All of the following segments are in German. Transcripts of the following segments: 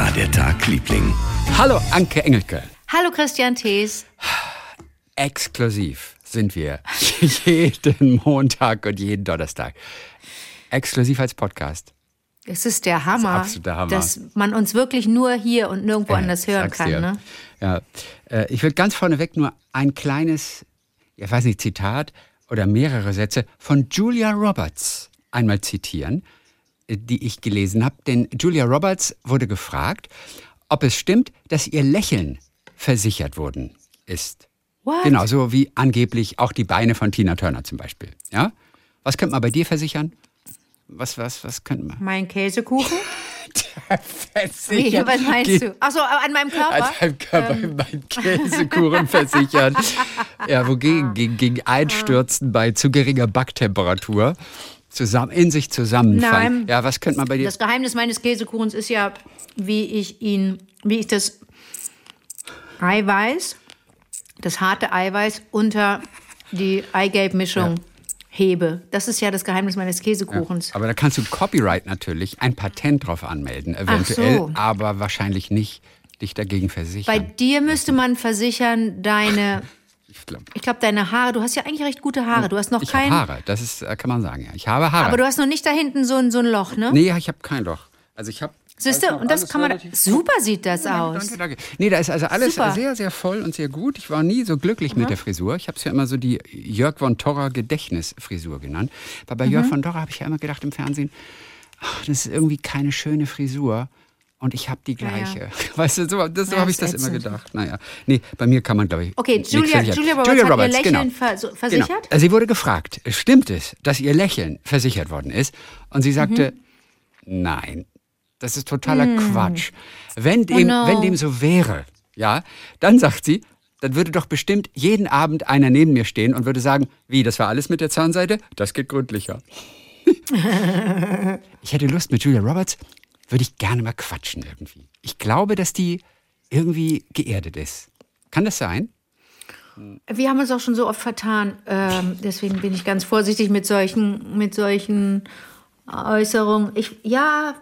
war der Tag, Liebling? Hallo Anke Engelke. Hallo Christian Thees. Exklusiv sind wir jeden Montag und jeden Donnerstag. Exklusiv als Podcast. Es ist der Hammer, Das ist Hammer. dass man uns wirklich nur hier und nirgendwo Äh, anders hören kann. dir. Ne? Ja, äh, ich will ganz vorneweg nur ein kleines, ich weiß nicht, Zitat oder mehrere Sätze von Julia Roberts einmal zitieren, die ich gelesen habe. Denn Julia Roberts wurde gefragt, ob es stimmt, dass ihr Lächeln versichert worden ist. What? Genauso wie angeblich auch die Beine von Tina Turner zum Beispiel. Ja? Was könnte man bei dir versichern? Was, was, was könnte man? Mein Käsekuchen? Wie, Versichern? was meinst du? Achso, an meinem Körper? An deinem Körper Ähm. mein Käsekuchen versichern. Ja, wogegen? Gegen, gegen Einstürzen bei zu geringer Backtemperatur. Zusammen, in sich zusammenfallen. Nein. Ja, was könnte man bei dir? Das Geheimnis meines Käsekuchens ist ja, wie ich ihn, wie ich das Eiweiß, das harte Eiweiß unter die Eigelb-Mischung hebe. Das ist ja das Geheimnis meines Käsekuchens. Aber da kannst du Copyright natürlich, ein Patent drauf anmelden, eventuell, so. aber wahrscheinlich nicht dich dagegen Bei versichern. dir müsste man versichern, deine, ich glaube, ich glaube, deine Haare, du hast ja eigentlich recht gute Haare. Du hast noch ich habe kein, Haare, das ist, äh, kann man sagen, ja. Ich habe Haare. aber du hast noch nicht da hinten so ein, so ein Loch, ne? nee, ich habe kein Loch. Also ich habe Siehst du, und das kann man, super sieht das aus. Danke, danke. Nee, da ist also alles Super. sehr, sehr voll und sehr gut. Ich war nie so glücklich mit der Frisur. Ich habe es ja immer so die Jörg von Torra Gedächtnisfrisur genannt. Weil bei Mhm. Jörg von Torra habe ich ja immer gedacht im Fernsehen, ach, das ist irgendwie keine schöne Frisur. Und ich habe die gleiche. Weißt du, so, das, so Ja, habe ich das immer ätzend. gedacht. Naja, nee, bei mir kann man, glaube ich. Okay, nichts Julia- versichern. Julia Roberts hat ihr Lächeln genau. so- Genau. versichert? Also Sie wurde gefragt, stimmt es, dass ihr Lächeln versichert worden ist? Und sie sagte, Mhm. nein, das ist totaler Quatsch. Wenn dem, Mm. Oh no. wenn dem so wäre, ja, dann sagt sie, dann würde doch bestimmt jeden Abend einer neben mir stehen und würde sagen, wie, das war alles mit der Zahnseide? Das geht gründlicher. ich hätte Lust mit Julia Roberts, würde ich gerne mal quatschen irgendwie. Ich glaube, dass die irgendwie geerdet ist. Kann das sein? Wir haben uns auch schon so oft vertan. Ähm, deswegen bin ich ganz vorsichtig mit solchen, mit solchen Äußerungen. Ich, ja,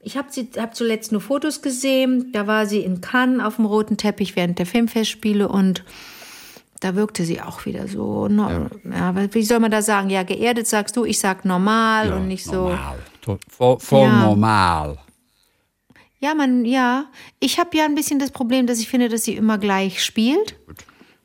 ich habe hab zuletzt nur Fotos gesehen. Da war sie in Cannes auf dem roten Teppich während der Filmfestspiele und da wirkte sie auch wieder so. No, ja. aber wie soll man da sagen? Ja, geerdet sagst du, ich sag normal und nicht so. Normal. To- Voll, voll Ja. normal. Ja, man, ja. Ich habe ja ein bisschen das Problem, dass ich finde, dass sie immer gleich spielt.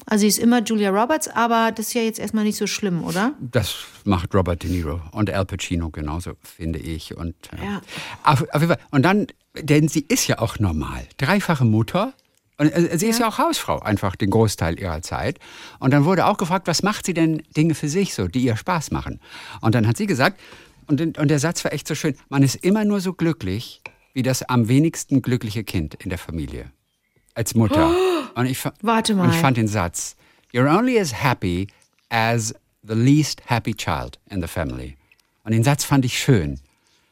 Also sie ist immer Julia Roberts, aber das ist ja jetzt erstmal nicht so schlimm, oder? Das macht Robert De Niro und Al Pacino genauso, finde ich. Und, äh, Ja. auf, auf jeden Fall. und dann, denn sie ist ja auch normal. Dreifache Mutter. Und äh, sie ist ja auch Hausfrau, einfach den Großteil ihrer Zeit. Und dann wurde auch gefragt, was macht sie denn Dinge für sich so, die ihr Spaß machen? Und dann hat sie gesagt, und, und der Satz war echt so schön, man ist immer nur so glücklich, wie das am wenigsten glückliche Kind in der Familie. Als Mutter. Und ich, Warte mal. Und ich fand den Satz, you're only as happy as the least happy child in the family. Und den Satz fand ich schön.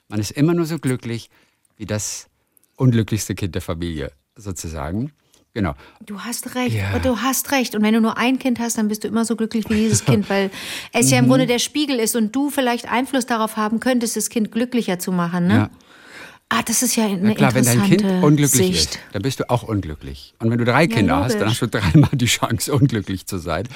Man ist immer nur so glücklich wie das unglücklichste Kind der Familie, sozusagen. Genau. Du hast recht, Ja. du hast recht. Und wenn du nur ein Kind hast, dann bist du immer so glücklich wie dieses Kind, weil es Mhm. ja im Grunde der Spiegel ist und du vielleicht Einfluss darauf haben könntest, das Kind glücklicher zu machen. Ne? Ja. Ah, das ist ja eine Na klar, wenn dein Kind unglücklich Sicht. ist, dann bist du auch unglücklich. Und wenn du drei Kinder hast, dann logisch. hast du dreimal die Chance, unglücklich zu sein.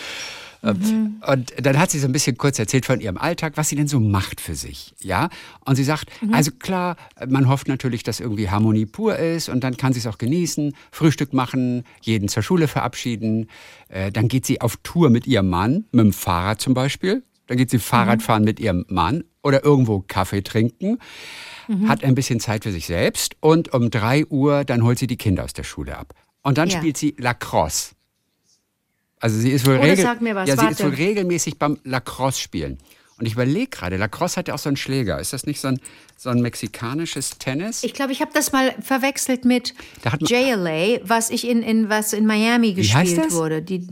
Mhm. Und dann hat sie so ein bisschen kurz erzählt von ihrem Alltag, was sie denn so macht für sich, ja. Und sie sagt, Mhm. also klar, man hofft natürlich, dass irgendwie Harmonie pur ist und dann kann sie es auch genießen, Frühstück machen, jeden zur Schule verabschieden. Äh, Dann geht sie auf Tour mit ihrem Mann, mit dem Fahrrad zum Beispiel. Dann geht sie Fahrrad fahren mit ihrem Mann oder irgendwo Kaffee trinken hat ein bisschen Zeit für sich selbst und um 3 Uhr dann holt sie die Kinder aus der Schule ab. Und dann Ja. spielt sie Lacrosse. Also sie ist wohl, Oh, regel was, ja, sie ist wohl regelmäßig beim Lacrosse spielen. Und ich überlege gerade, Lacrosse hat ja auch so einen Schläger. Ist das nicht so ein, so ein mexikanisches Tennis? Ich glaube, ich habe das mal verwechselt mit JLA, was ich in, in was in Miami gespielt wurde. Die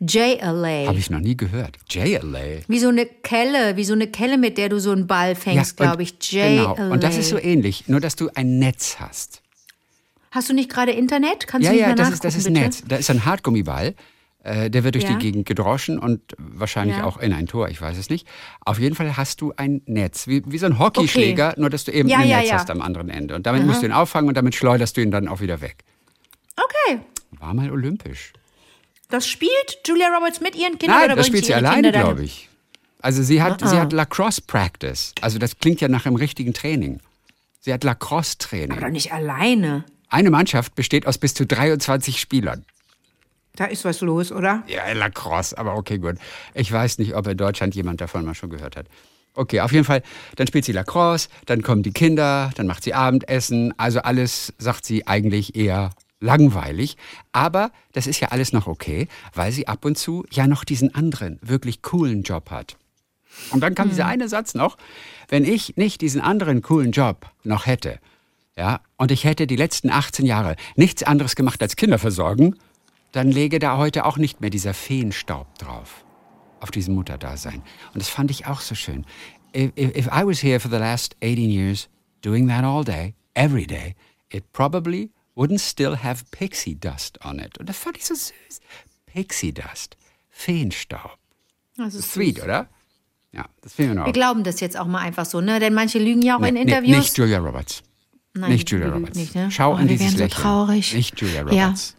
JLA. Habe ich noch nie gehört. JLA. Wie so eine Kelle, wie so eine Kelle, mit der du so einen Ball fängst, und- glaube ich. JLA. Genau. Und das ist so ähnlich, nur dass du ein Netz hast. Hast du nicht gerade Internet? Kannst Ja, du nicht ja, mal das ist, das ist bitte? Netz. Da ist ein Hartgummiball. Äh, der wird durch Ja. die Gegend gedroschen und wahrscheinlich Ja. auch in ein Tor, ich weiß es nicht. Auf jeden Fall hast du ein Netz, wie, wie so ein Hockeyschläger, nur dass du eben Ja, ein ja, Netz ja. hast am anderen Ende. Und damit musst du ihn auffangen und damit schleuderst du ihn dann auch wieder weg. Okay. War mal olympisch. Das spielt Julia Roberts mit ihren Kindern Nein, oder das spielt sie alleine, glaube ich. Also sie hat, sie Ah. hat Lacrosse Practice. Also das klingt ja nach einem richtigen Training. Sie hat Lacrosse Aber Training. doch nicht alleine. Eine Mannschaft besteht aus bis zu 23 Spielern. Da ist was los, oder? Ja, Lacrosse, aber okay, gut. Ich weiß nicht, ob in Deutschland jemand davon mal schon gehört hat. Okay, auf jeden Fall, dann spielt sie Lacrosse, dann kommen die Kinder, dann macht sie Abendessen. Also alles, sagt sie, eigentlich eher langweilig. Aber das ist ja alles noch okay, weil sie ab und zu ja noch diesen anderen, wirklich coolen Job hat. Und dann kam dieser eine Satz noch, wenn ich nicht diesen anderen coolen Job noch hätte, ja, und ich hätte die letzten 18 Jahre nichts anderes gemacht als Kinder versorgen, dann läge da heute auch nicht mehr dieser Feenstaub drauf, auf diesem Mutterdasein. Und das fand ich auch so schön. If, if, if I was here for the last 18 years, doing that all day, every day, it probably wouldn't still have pixie dust on it. Und das fand ich so süß. Pixie dust, Feenstaub. Das ist Sweet, oder? Ja, das finden wir noch. Wir glauben das jetzt auch mal einfach so, ne? Denn manche lügen ja auch in Nee, Interviews. Nicht Julia Roberts. Nein, nicht Julia Roberts. nicht, ne? Schau Oh, in wir dieses so Lächeln. traurig. Nicht Julia Ja. Roberts.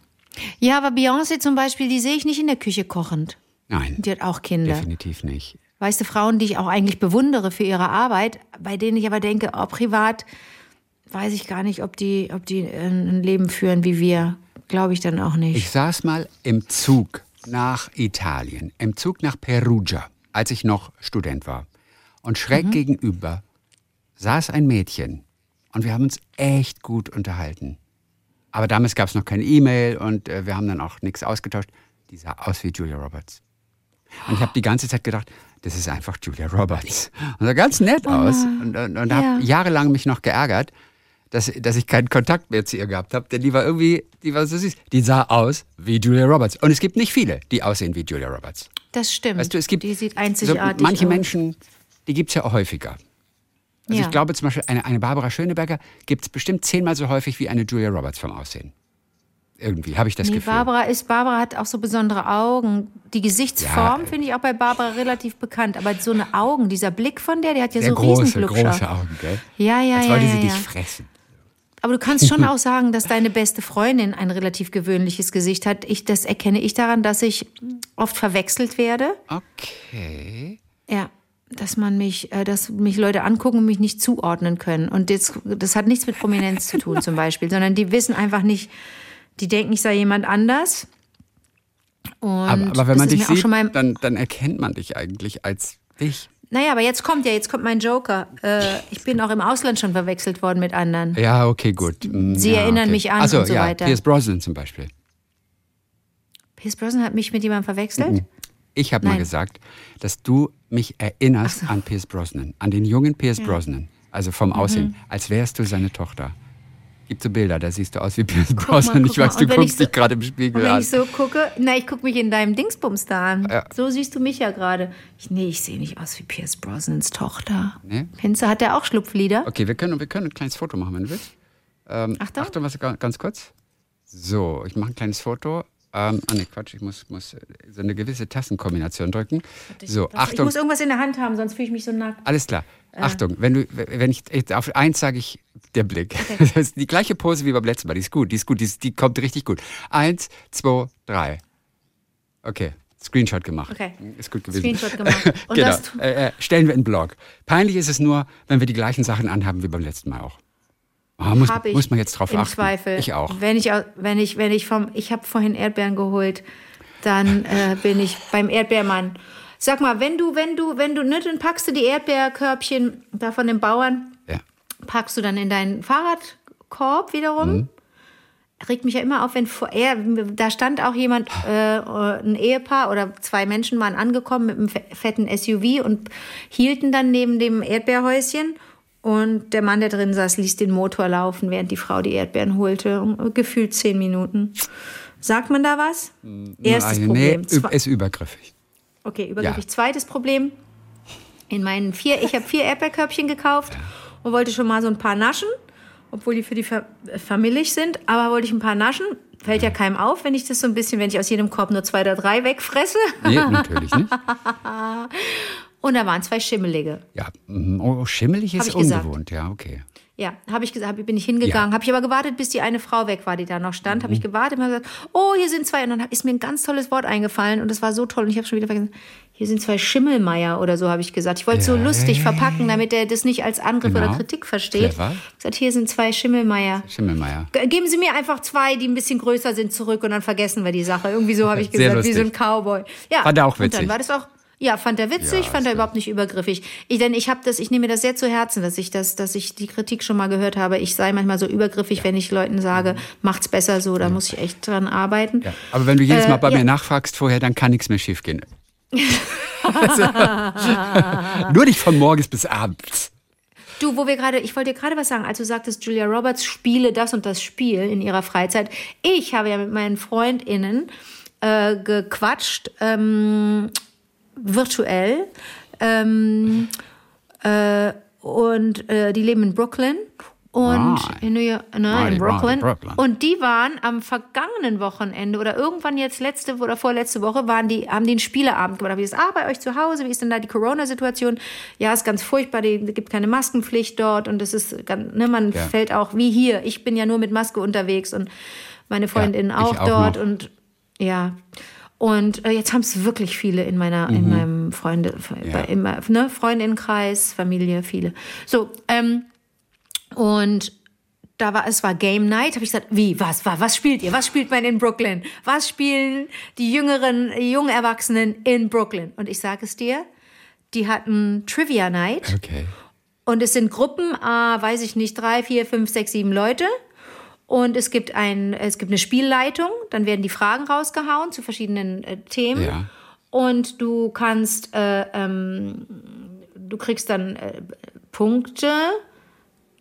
Ja, aber Beyoncé zum Beispiel, die sehe ich nicht in der Küche kochend. Nein, Die hat auch Kinder. definitiv nicht. Weißt du, Frauen, die ich auch eigentlich bewundere für ihre Arbeit, bei denen ich aber denke, oh, privat weiß ich gar nicht, ob die, ob die äh, ein Leben führen wie wir. Glaube ich dann auch nicht. Ich saß mal im Zug nach Italien, im Zug nach Perugia, als ich noch Student war. Und schräg Mhm. gegenüber saß ein Mädchen. Und wir haben uns echt gut unterhalten. Aber damals gab es noch keine E-Mail und äh, wir haben dann auch nichts ausgetauscht. Die sah aus wie Julia Roberts. Und ich habe die ganze Zeit gedacht, das ist einfach Julia Roberts. Und sah ganz nett aus. Und, und, und Oh Ja. habe jahrelang mich noch geärgert, dass, dass ich keinen Kontakt mehr zu ihr gehabt habe. Denn die war irgendwie, die war so süß. Die sah aus wie Julia Roberts. Und es gibt nicht viele, die aussehen wie Julia Roberts. das stimmt. Weißt du, es gibt die sieht so einzigartig manche aus. Menschen, die gibt es ja auch häufiger. Also Ja. ich glaube zum Beispiel, eine, eine Barbara Schöneberger gibt es bestimmt zehnmal so häufig wie eine Julia Roberts vom Aussehen. Irgendwie habe ich das Nee, Gefühl. Barbara ist, Barbara hat auch so besondere Augen. Die Gesichtsform Ja. finde ich auch bei Barbara relativ bekannt. Aber so eine Augen, dieser Blick von der, der hat ja so große, Riesenglubscher. große Augen, gell? Ja, ja, Als ja, wollte ja, sie dich fressen. Aber du kannst schon auch sagen, dass deine beste Freundin ein relativ gewöhnliches Gesicht hat. Ich, das erkenne ich daran, dass ich oft verwechselt werde. Okay. Ja, dass man mich, äh, dass mich Leute angucken und mich nicht zuordnen können. Und das, das hat nichts mit Prominenz zu tun zum Beispiel, sondern die wissen einfach nicht, die denken, ich sei jemand anders. Und Aber, aber wenn man dich sieht, dann, dann erkennt man dich eigentlich als dich. Naja, aber jetzt kommt ja, jetzt kommt mein Joker. Äh, ich bin auch im Ausland schon verwechselt worden mit anderen. Ja, okay, gut. Mm, Sie ja, erinnern okay. mich an Ach so, und so ja, weiter. Pierce Brosnan zum Beispiel. Pierce Brosnan hat mich mit jemandem verwechselt? Mhm. Ich habe mal gesagt, dass du mich erinnerst an Pierce Brosnan, an den jungen Pierce Brosnan, also Mhm. vom Aussehen, als wärst du seine Tochter. Gibt so Bilder, da siehst du aus wie Pierce Brosnan. ich weiß, du Und wenn guckst so- dich gerade im Und Spiegel wenn an. ich so gucke, na, ich gucke mich in deinem Dingsbums da an. Ja. So siehst du mich ja gerade. Ich, nee, ich sehe nicht aus wie Pierce Brosnans Tochter. Nee? Pinze, hat der auch Schlupflieder? Okay, wir können, wir können ein kleines Foto machen, wenn du willst. Ähm, Achtung. Achtung, was, ganz kurz. So, ich mache ein kleines Foto. Ähm, ah, nee, Quatsch, ich muss, muss so eine gewisse Tassenkombination drücken. So, Ich Achtung, muss irgendwas in der Hand haben, sonst fühle ich mich so nackt. alles klar. Achtung, wenn du, wenn ich auf eins sage ich der Blick. Das ist die gleiche Pose wie beim letzten Mal. Die ist gut, die ist gut, die, ist, die kommt richtig gut. Eins, zwei, drei. Okay, Screenshot gemacht. Okay. Ist gut gewesen. Screenshot gemacht. Und genau. das- Äh, äh, stellen wir in den Blog. Peinlich ist es nur, wenn wir die gleichen Sachen anhaben wie beim letzten Mal auch. Ah, muss, Hab ich muss man jetzt drauf im achten. Zweifel. Ich auch. Wenn ich, wenn ich, wenn ich vom, ich habe vorhin Erdbeeren geholt, dann äh, bin ich beim Erdbeermann. Sag mal, wenn du, wenn du, wenn du, ne, dann packst du die Erdbeerkörbchen da von den Bauern, Ja. packst du dann in deinen Fahrradkorb wiederum. Mhm. Regt mich ja immer auf, wenn vor er, da stand auch jemand, äh, ein Ehepaar oder zwei Menschen waren angekommen mit einem fe- fetten SUV und hielten dann neben dem Erdbeerhäuschen. Und der Mann, der drin saß, ließ den Motor laufen, während die Frau die Erdbeeren holte. Gefühlt zehn Minuten. Sagt man da was? Erstes Nein, Problem. Nee, ist übergriffig. Okay, übergriffig. Ja. Zweites Problem. In meinen vier, ich habe vier Erdbeerkörbchen gekauft und wollte schon mal so ein paar naschen. obwohl die für die Fa Familie sind. Aber wollte ich ein paar naschen. Fällt ja keinem auf, wenn ich das so ein bisschen, wenn ich aus jedem Korb nur zwei oder drei wegfresse. Nee, natürlich nicht. Und da waren zwei Schimmelige. Ja, mhm. oh, schimmelig ist ich gesagt. ungewohnt, ja, okay. Ja, habe ich gesagt, bin ich hingegangen, Ja. habe ich aber gewartet, bis die eine Frau weg war, die da noch stand. Habe ich gewartet und habe gesagt, oh, hier sind zwei. Und dann ist mir ein ganz tolles Wort eingefallen und das war so toll. Und ich habe schon wieder vergessen, hier sind zwei Schimmelmeier oder so, habe ich gesagt. Ich wollte es so Ja. lustig verpacken, damit er das nicht als Angriff Genau. oder Kritik versteht. Clever. Ich gesagt, hier sind zwei Schimmelmeier. Schimmelmeier. Ge- Geben Sie mir einfach zwei, die ein bisschen größer sind, zurück und dann vergessen wir die Sache. Irgendwie so habe ich gesagt, wie so ein. Cowboy. Ja, Fand er auch Und witzig. dann war das auch. Ja, fand er witzig, Ja, fand er überhaupt nicht übergriffig. Ich, denn ich habe das, ich nehme mir das sehr zu Herzen, dass ich das, dass ich die Kritik schon mal gehört habe. Ich sei manchmal so übergriffig, wenn ich Leuten sage, macht's besser so, da muss ich echt dran arbeiten. Mhm. Ja. Aber wenn du jedes Äh, Mal bei ja. mir nachfragst vorher, dann kann nichts mehr schiefgehen. also, nur nicht von morgens bis abends. Du, wo wir gerade, ich wollte dir gerade was sagen, als du sagtest, Julia Roberts spiele das und das Spiel in ihrer Freizeit. Ich habe ja mit meinen FreundInnen äh, gequatscht, ähm, virtuell. Ähm, äh, und äh, die leben in Brooklyn. Und Right. in, New York, ne, Right, in Brooklyn. right, Brooklyn. Und die waren am vergangenen Wochenende oder irgendwann jetzt letzte oder vorletzte Woche waren die, haben die einen Spieleabend gemacht. Wie ist ah, bei euch zu Hause? Wie ist denn da die Corona-Situation? Ja, ist ganz furchtbar. Die, es gibt keine Maskenpflicht dort und das ist ganz, ne, man Ja. fällt auch wie hier. Ich bin ja nur mit Maske unterwegs und meine Freundinnen ich auch, auch dort noch. und ja. Und äh, jetzt haben es wirklich viele in meiner, in meinem Freunde, Ja. im, ne, Freundinnenkreis, Familie, viele. So, ähm, und da war es war Game Night, habe ich gesagt, wie, was, was, was spielt ihr? Was spielt man in Brooklyn? Was spielen die jüngeren, jungen Erwachsenen in Brooklyn? Und ich sage es dir, die hatten Trivia Night Okay. und es sind Gruppen, äh, weiß ich nicht, drei, vier, fünf, sechs, sieben Leute. Und es gibt ein, es gibt eine Spielleitung, dann werden die Fragen rausgehauen zu verschiedenen äh, Themen. Ja. Und du kannst, äh, ähm, du kriegst dann äh, Punkte,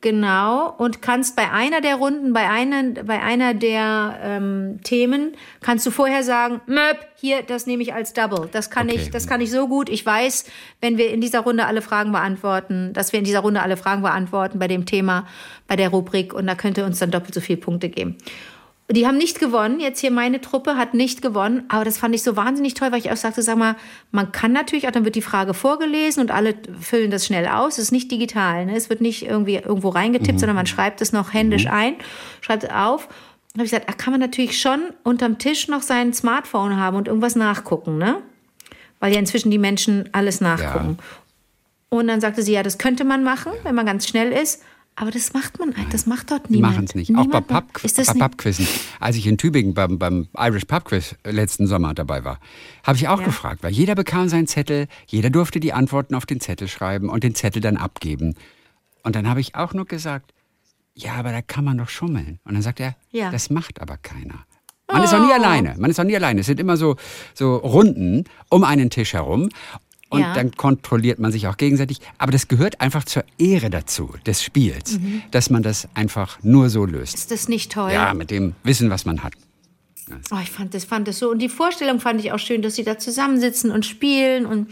genau, und kannst bei einer der Runden, bei einer, bei einer der ähm, Themen, kannst du vorher sagen, Möp, hier, das nehme ich als Double. Das kann Okay. ich, das kann ich so gut. Ich weiß, wenn wir in dieser Runde alle Fragen beantworten, dass wir in dieser Runde alle Fragen beantworten bei dem Thema, bei der Rubrik, und da könnte uns dann doppelt so viele Punkte geben. Die haben nicht gewonnen. Jetzt hier meine Truppe hat nicht gewonnen. Aber das fand ich so wahnsinnig toll, weil ich auch sagte, sag mal, man kann natürlich auch, dann wird die Frage vorgelesen und alle füllen das schnell aus. Es ist nicht digital. Ne? Es wird nicht irgendwie irgendwo reingetippt, sondern man schreibt es noch händisch ein, schreibt es auf. Da habe ich gesagt, da kann man natürlich schon unterm Tisch noch sein Smartphone haben und irgendwas nachgucken, ne? Weil ja inzwischen die Menschen alles nachgucken. Und dann sagte sie, ja, das könnte man machen, wenn man ganz schnell ist. Aber das macht man, das macht dort niemand. machen es nicht. Niemand Auch bei macht- Pub, Pubquizzen. Als ich in Tübingen beim, beim Irish Pub Quiz letzten Sommer dabei war, habe ich auch Ja. gefragt, weil jeder bekam seinen Zettel, jeder durfte die Antworten auf den Zettel schreiben und den Zettel dann abgeben. Und dann habe ich auch nur gesagt, ja, aber da kann man doch schummeln. Und dann sagt er, Ja. das macht aber keiner. Man ist auch nie alleine. Man ist auch nie alleine. Es sind immer so, so Runden um einen Tisch herum. Und Ja. dann kontrolliert man sich auch gegenseitig. Aber das gehört einfach zur Ehre dazu, des Spiels, Mhm. dass man das einfach nur so löst. Ist das nicht toll? Ja, mit dem Wissen, was man hat. Oh, ich fand das, fand das so. Und die Vorstellung fand ich auch schön, dass sie da zusammensitzen und spielen. Und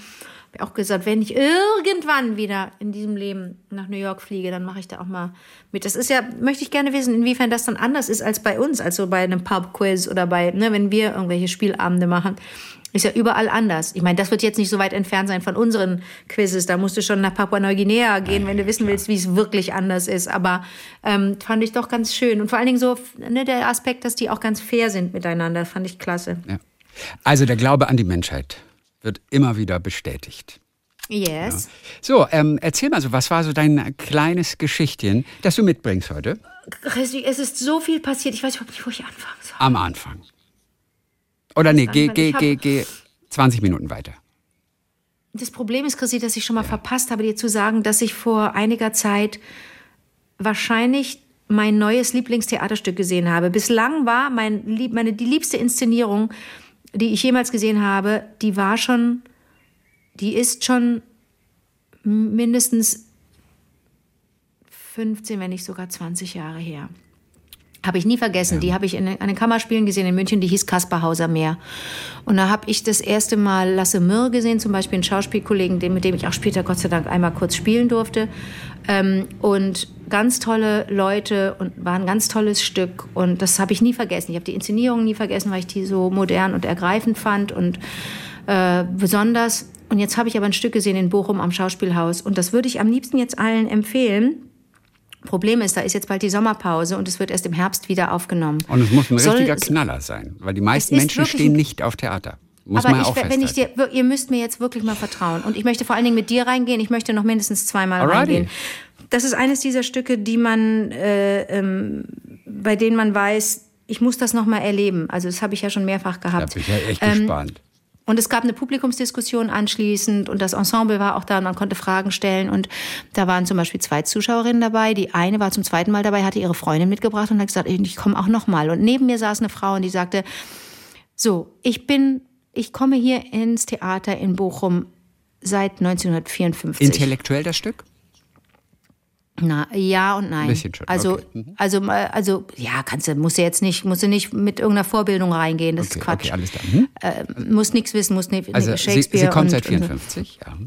habe auch gesagt, wenn ich irgendwann wieder in diesem Leben nach New York fliege, dann mache ich da auch mal mit. Das ist ja, möchte ich gerne wissen, inwiefern das dann anders ist als bei uns, also bei einem Pub-Quiz oder bei, ne, wenn wir irgendwelche Spielabende machen. Ist ja überall anders. Ich meine, das wird jetzt nicht so weit entfernt sein von unseren Quizzes. Da musst du schon nach Papua-Neuguinea gehen, wenn du wissen willst, wie es wirklich anders ist. Aber ähm, fand ich doch ganz schön. Und vor allen Dingen so ne, der Aspekt, dass die auch ganz fair sind miteinander, fand ich klasse. Ja. Also der Glaube an die Menschheit wird immer wieder bestätigt. Yes. So, ähm, erzähl mal so, was war so dein kleines Geschichtchen, das du mitbringst heute? Christi, Es ist so viel passiert. Ich weiß überhaupt nicht, wo ich anfangen soll. Am Anfang. Oder nee, geh, geh, geh, geh 20 Minuten weiter. Das Problem ist, Christi, dass ich schon mal verpasst habe, dir zu sagen, dass ich vor einiger Zeit wahrscheinlich mein neues Lieblingstheaterstück gesehen habe. Bislang war mein, lieb- meine, die liebste Inszenierung, die ich jemals gesehen habe, die war schon, die ist schon mindestens 15, wenn nicht sogar 20 Jahre her. Habe ich nie vergessen. Ja. Die habe ich in einem Kammerspielen gesehen in München, die hieß Kaspar Hauser Meer. Und da habe ich das erste Mal Lasse Mürr gesehen, zum Beispiel einen Schauspielkollegen, mit dem ich auch später Gott sei Dank einmal kurz spielen durfte. Ähm, und ganz tolle Leute und war ein ganz tolles Stück. Und das habe ich nie vergessen. Ich habe die Inszenierung nie vergessen, weil ich die so modern und ergreifend fand und äh, besonders. Und jetzt habe ich aber ein Stück gesehen in Bochum am Schauspielhaus. Und das würde ich am liebsten jetzt allen empfehlen Problem ist, da ist jetzt bald die Sommerpause und es wird erst im Herbst wieder aufgenommen. Und es muss ein Soll, richtiger Knaller sein, weil die meisten Menschen stehen nicht auf Theater. Muss aber man ich, auch wenn ich dir, ihr müsst mir jetzt wirklich mal vertrauen. Und ich möchte vor allen Dingen mit dir reingehen. Ich möchte noch mindestens zweimal Alrighty. reingehen. Das ist eines dieser Stücke, die man, äh, ähm, bei denen man weiß, ich muss das noch mal erleben. Also das habe ich ja schon mehrfach gehabt. Da bin ich ja echt ähm, gespannt. Und es gab eine Publikumsdiskussion anschließend und das Ensemble war auch da und man konnte Fragen stellen. Und da waren zum Beispiel zwei Zuschauerinnen dabei. Die eine war zum zweiten Mal dabei, hatte ihre Freundin mitgebracht und hat gesagt, ich komme auch noch mal. Und neben mir saß eine Frau und die sagte, so, ich bin, ich komme hier ins Theater in Bochum seit 1954. Intellektuell das Stück? Na, ja und nein. Ein bisschen schon. Also, okay. mhm. also, also, ja, kannst du, musst du jetzt nicht, musst du nicht mit irgendeiner Vorbildung reingehen, das okay, ist Quatsch. Okay, alles klar. Mhm. Äh, muss nichts wissen, muss nicht, also Shakespeare. Sie, sie kommt und, seit 54, und, ja.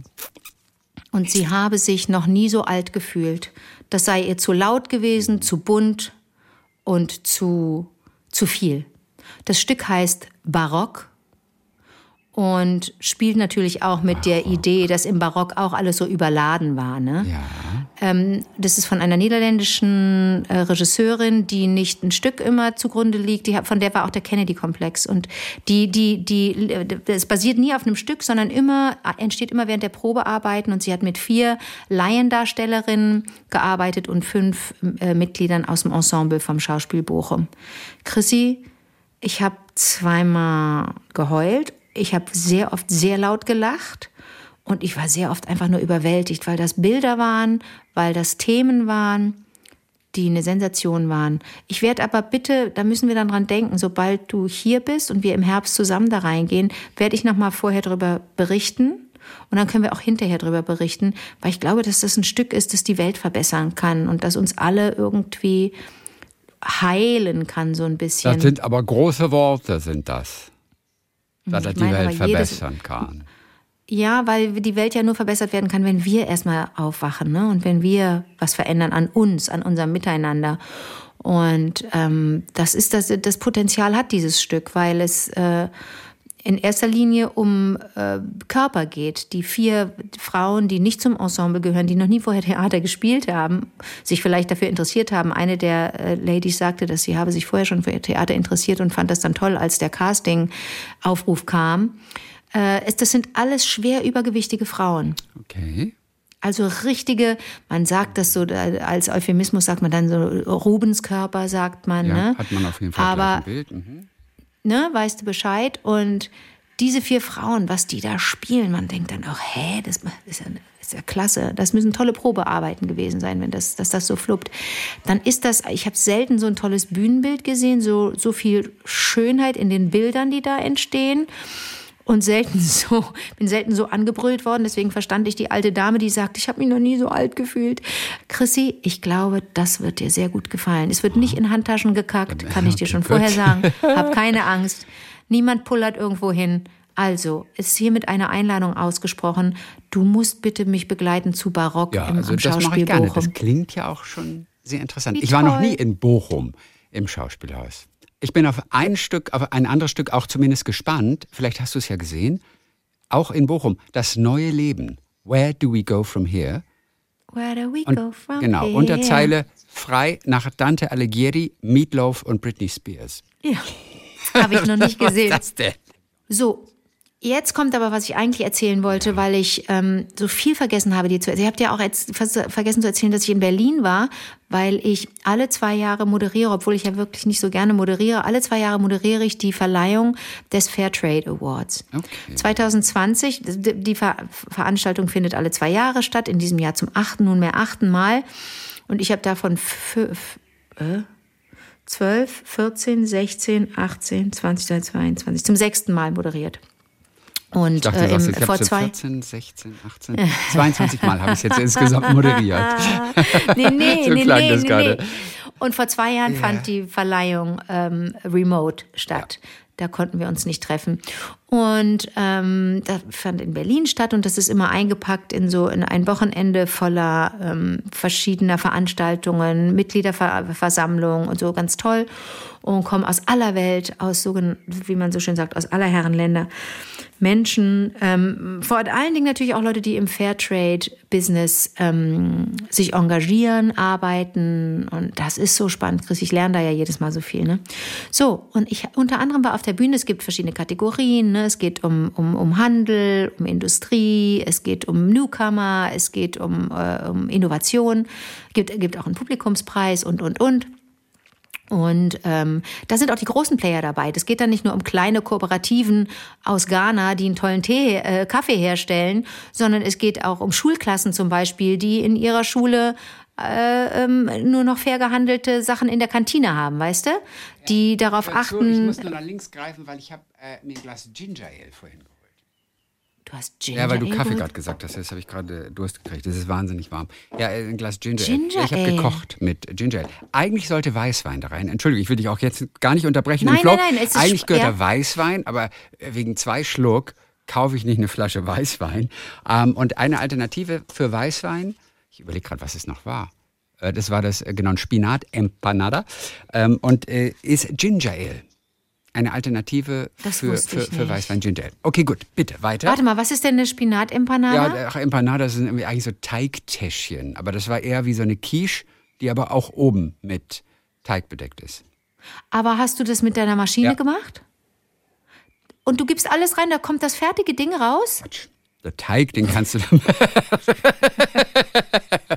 Und sie habe sich noch nie so alt gefühlt. Das sei ihr zu laut gewesen, zu bunt und zu, zu viel. Das Stück heißt Barock und spielt natürlich auch mit der Idee, dass im Barock auch alles so überladen war. Ne? Ja. Ähm, das ist von einer niederländischen äh, Regisseurin, die nicht ein Stück immer zugrunde liegt. Die, von der war auch der Kennedy-Komplex. Und die, die, die, es basiert nie auf einem Stück, sondern immer, entsteht immer während der Probearbeiten. Und sie hat mit vier Laiendarstellerinnen gearbeitet und fünf äh, Mitgliedern aus dem Ensemble vom Schauspiel Bochum. Chrissy, ich habe zweimal geheult ich habe sehr oft sehr laut gelacht und ich war sehr oft einfach nur überwältigt, weil das Bilder waren, weil das Themen waren, die eine Sensation waren. Ich werde aber bitte, da müssen wir dann dran denken, sobald du hier bist und wir im Herbst zusammen da reingehen, werde ich noch mal vorher darüber berichten. Und dann können wir auch hinterher darüber berichten, weil ich glaube, dass das ein Stück ist, das die Welt verbessern kann und das uns alle irgendwie heilen kann, so ein bisschen. Das sind aber große Worte, sind das dass er die meine, Welt verbessern jedes, kann. Ja, weil die Welt ja nur verbessert werden kann, wenn wir erstmal aufwachen ne? und wenn wir was verändern an uns, an unserem Miteinander. Und ähm, das ist das, das Potenzial hat dieses Stück, weil es äh, in erster Linie um äh, Körper geht. Die vier Frauen, die nicht zum Ensemble gehören, die noch nie vorher Theater gespielt haben, sich vielleicht dafür interessiert haben. Eine der äh, Ladies sagte, dass sie habe sich vorher schon für Theater interessiert und fand das dann toll, als der Casting-Aufruf kam. Äh, es, das sind alles schwer übergewichtige Frauen. Okay. Also richtige, man sagt das so, äh, als Euphemismus sagt man dann so Rubenskörper, sagt man. Ja, ne? hat man auf jeden Fall Aber, Bild. Mhm ne, weißt du Bescheid. Und diese vier Frauen, was die da spielen, man denkt dann auch, hä, das ist ja, ist ja klasse. Das müssen tolle Probearbeiten gewesen sein, wenn das, dass das so fluppt. Dann ist das, ich habe selten so ein tolles Bühnenbild gesehen, so, so viel Schönheit in den Bildern, die da entstehen und selten so, bin selten so angebrüllt worden. Deswegen verstand ich die alte Dame, die sagt, ich habe mich noch nie so alt gefühlt. Chrissy, ich glaube, das wird dir sehr gut gefallen. Es wird nicht in Handtaschen gekackt, kann ich dir schon vorher sagen. Hab keine Angst. Niemand pullert irgendwo hin. Also, ist hiermit eine Einladung ausgesprochen. Du musst bitte mich begleiten zu Barock ja, im also am das Schauspiel ich gerne. Bochum. Das klingt ja auch schon sehr interessant. Wie ich war noch toll. nie in Bochum im Schauspielhaus. Ich bin auf ein Stück, auf ein anderes Stück auch zumindest gespannt. Vielleicht hast du es ja gesehen. Auch in Bochum. Das neue Leben. Where do we go from here? Where do we Und, go from genau. here? Unter Zeile frei nach Dante Alighieri, Meatloaf und Britney Spears. Ja, habe ich noch nicht gesehen. Was ist das denn? So, jetzt kommt aber, was ich eigentlich erzählen wollte, weil ich ähm, so viel vergessen habe, dir zu erzählen. Ihr habt ja auch jetzt vergessen zu erzählen, dass ich in Berlin war, weil ich alle zwei Jahre moderiere, obwohl ich ja wirklich nicht so gerne moderiere. Alle zwei Jahre moderiere ich die Verleihung des Fairtrade Awards. Okay. 2020, die Ver Veranstaltung findet alle zwei Jahre statt, in diesem Jahr zum achten, nunmehr achten Mal. Und ich habe davon fünf, äh, 12, 14, 16, 18, 20, 22, zum sechsten Mal moderiert. Und Ich dachte, äh, im, ich vor zwei 14, 16, 18, 22 Mal habe ich es jetzt insgesamt moderiert. nee, nee, so nee, klang nee, das nee, gerade. nee. Und vor zwei Jahren ja. fand die Verleihung ähm, remote statt. Ja. Da konnten wir uns nicht treffen. Und ähm, das fand in Berlin statt und das ist immer eingepackt in so in ein Wochenende voller ähm, verschiedener Veranstaltungen, Mitgliederversammlungen und so ganz toll und kommen aus aller Welt, aus so, wie man so schön sagt, aus aller Herren Länder. Menschen, ähm, vor allen Dingen natürlich auch Leute, die im Fairtrade-Business ähm, sich engagieren, arbeiten. Und das ist so spannend, Chris. Ich lerne da ja jedes Mal so viel. Ne? So, und ich unter anderem war auf der Bühne, es gibt verschiedene Kategorien. Ne? Es geht um, um, um Handel, um Industrie, es geht um Newcomer, es geht um, äh, um Innovation, es gibt, gibt auch einen Publikumspreis und, und, und. Und ähm, da sind auch die großen Player dabei. Das geht dann nicht nur um kleine Kooperativen aus Ghana, die einen tollen Tee, äh, Kaffee herstellen, sondern es geht auch um Schulklassen zum Beispiel, die in ihrer Schule äh, ähm, nur noch fair gehandelte Sachen in der Kantine haben, weißt du? Die ja. darauf achten. Ich muss nur nach links greifen, weil ich habe äh, mir ein Glas Ginger Ale vorhin Du hast Ginger Ale. Ja, weil du Kaffee gerade gesagt hast, jetzt habe ich gerade Durst gekriegt. Das ist wahnsinnig warm. Ja, ein Glas Ginger, Ginger Ale. Ich habe gekocht mit Ginger Ale. Eigentlich sollte Weißwein da rein. Entschuldigung, ich will dich auch jetzt gar nicht unterbrechen nein. Nein, nein, es Eigentlich gehört ja. da Weißwein, aber wegen zwei Schluck kaufe ich nicht eine Flasche Weißwein. Ähm, und eine Alternative für Weißwein, ich überlege gerade, was es noch war. Äh, das war das, äh, genau, Spinat Empanada. Ähm, und äh, ist Ginger Ale eine Alternative für, für, für Weißwein Ginger Ale. Okay, gut, bitte, weiter. Warte mal, was ist denn eine Spinat-Empanada? Ja, ach, Empanada sind eigentlich so Teigtäschchen, aber das war eher wie so eine Quiche, die aber auch oben mit Teig bedeckt ist. Aber hast du das mit deiner Maschine Ja. gemacht? Und du gibst alles rein, da kommt das fertige Ding raus? Quatsch. Der Teig, den kannst du dann.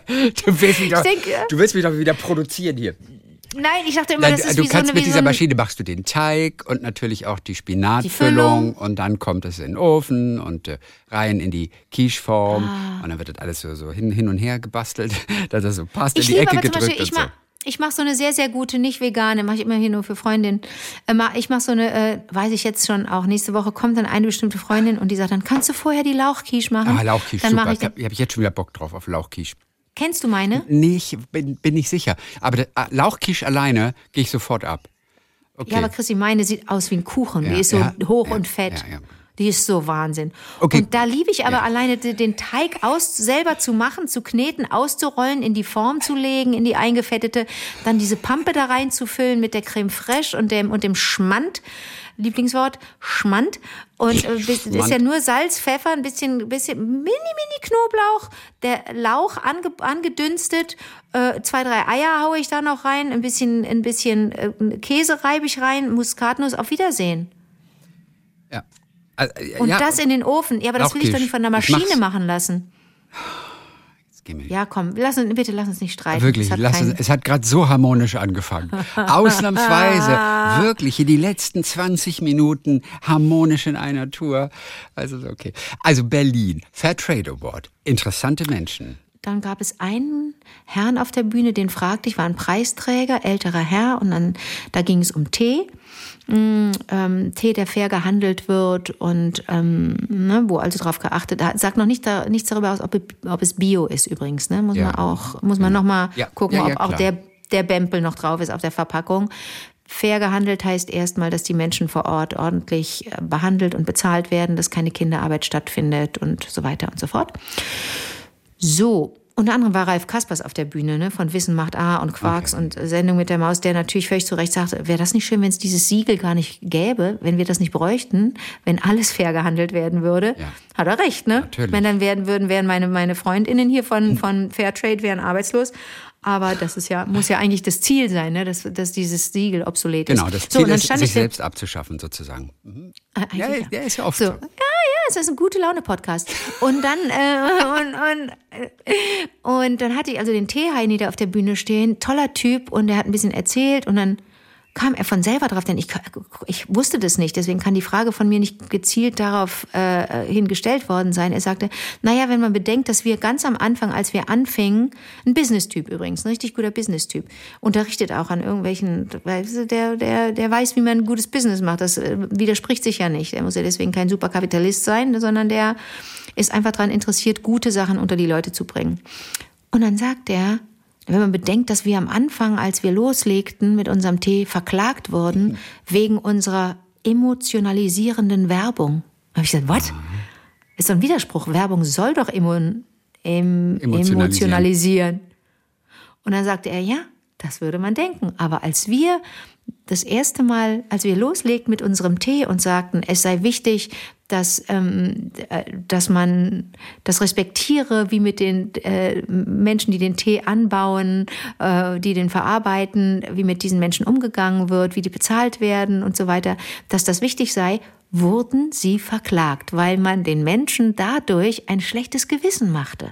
du, willst Ich denke- du willst mich doch wieder produzieren hier. Nein, ich dachte immer, Nein, das ist du wie so kannst eine, mit so dieser ein, Maschine machst du den Teig und natürlich auch die Spinatfüllung Füllung. und dann kommt es in den Ofen und äh, rein in die Quicheform Ah. und dann wird das alles so, so hin, hin und her gebastelt, dass das so passt Ich in die Ecke gedrückt Beispiel, und so. Mach, ich mache so eine sehr, sehr gute, nicht vegane, mache ich immer hier nur für Freundinnen. Äh, Ich mache so eine, äh, weiß ich jetzt schon auch, nächste Woche kommt dann eine bestimmte Freundin und die sagt, dann kannst du vorher die Lauchquiche machen. Ah, Lauchquiche, Dann super. mache ich habe ich jetzt schon wieder Bock drauf auf Lauchquiche. Kennst du meine? Nee, ich bin, bin nicht sicher. Aber der, ah, Lauchquiche alleine gehe ich sofort ab. Okay. Ja, aber Chrissy, meine sieht aus wie ein Kuchen. Ja, die ist so ja, hoch ja, und fett. ja, ja. Die ist so Wahnsinn. Okay. Und da liebe ich aber Ja. alleine de- den Teig aus, selber zu machen, zu kneten, auszurollen, in die Form zu legen, in die eingefettete, dann diese Pampe da reinzufüllen mit der Creme fraiche und dem, und dem Schmand. Lieblingswort, Schmand. Und äh, bis- ist ja nur Salz, Pfeffer, ein bisschen, bisschen mini, mini Knoblauch, der Lauch ange, angedünstet, äh, zwei, drei Eier haue ich da noch rein, ein bisschen, ein bisschen äh, Käse reibe ich rein, Muskatnuss, auf Wiedersehen. Ja. Also, äh, Und ja, das in den Ofen. Ja, aber das will ich doch nicht von der Maschine machen lassen. Ja, komm, lass uns, bitte lass uns nicht streiten. Wirklich, Das hat keinen- es, es hat gerade so harmonisch angefangen. Ausnahmsweise, wirklich, hier die letzten 20 Minuten harmonisch in einer Tour. Also so, okay. Also Berlin, Fair Trade Award, interessante Menschen. Dann gab es einen Herrn auf der Bühne, den fragte ich, war ein Preisträger, älterer Herr, und dann, da ging es um Tee. Mm, ähm, Tee, der fair gehandelt wird und ähm, ne, wo also darauf geachtet, da sagt noch nicht da, nichts darüber aus, ob, ob es Bio ist übrigens, ne? Muss Ja. man auch, muss man noch mal Ja. gucken, Ja, ja, ob auch der, der Bempel noch drauf ist auf der Verpackung. Fair gehandelt heißt erstmal, dass die Menschen vor Ort ordentlich äh, behandelt und bezahlt werden, dass keine Kinderarbeit stattfindet und so weiter und so fort. So, unter anderem war Ralf Kaspers auf der Bühne, ne, von Wissen macht A und Quarks und Sendung mit der Maus, der natürlich völlig zu Recht sagte, wäre das nicht schön, wenn es dieses Siegel gar nicht gäbe, wenn wir das nicht bräuchten, wenn alles fair gehandelt werden würde. Ja. Hat er recht, ne? Natürlich. Wenn dann werden würden, wären meine, meine Freundinnen hier von, von Fairtrade wären arbeitslos. Aber das ist ja, muss ja eigentlich das Ziel sein, ne? dass, dass dieses Siegel obsolet ist. Genau, das so, Ziel dann ist, sich selbst abzuschaffen sozusagen. Mhm. Ah, Ja, eigentlich der ist ja oft so. so. Ja, ja, es ist ein gute Laune Podcast. Und dann äh, und, und, äh, und dann hatte ich also den Teeheini da auf der Bühne stehen, toller Typ und der hat ein bisschen erzählt und dann kam er von selber drauf, denn ich, ich wusste das nicht, deswegen kann die Frage von mir nicht gezielt darauf äh, hingestellt worden sein. Er sagte, naja, wenn man bedenkt, dass wir ganz am Anfang, als wir anfingen, ein Business-Typ übrigens, ein richtig guter Business-Typ, unterrichtet auch an irgendwelchen, der, der, der weiß, wie man ein gutes Business macht, das äh, widerspricht sich ja nicht. Er muss ja deswegen kein Superkapitalist sein, sondern der ist einfach daran interessiert, gute Sachen unter die Leute zu bringen. Und dann sagt er, Wenn man bedenkt, dass wir am Anfang, als wir loslegten mit unserem Tee, verklagt wurden wegen unserer emotionalisierenden Werbung. Da habe ich gesagt, was? Ist doch ein Widerspruch. Werbung soll doch emo, em, Emotionalisieren. emotionalisieren. Und dann sagte er, ja, das würde man denken. Aber als wir das erste Mal, als wir loslegten mit unserem Tee und sagten, es sei wichtig, dass, ähm, äh, dass man das respektiere, wie mit den äh, Menschen, die den Tee anbauen, äh, die den verarbeiten, wie mit diesen Menschen umgegangen wird, wie die bezahlt werden und so weiter, dass das wichtig sei, wurden sie verklagt, weil man den Menschen dadurch ein schlechtes Gewissen machte.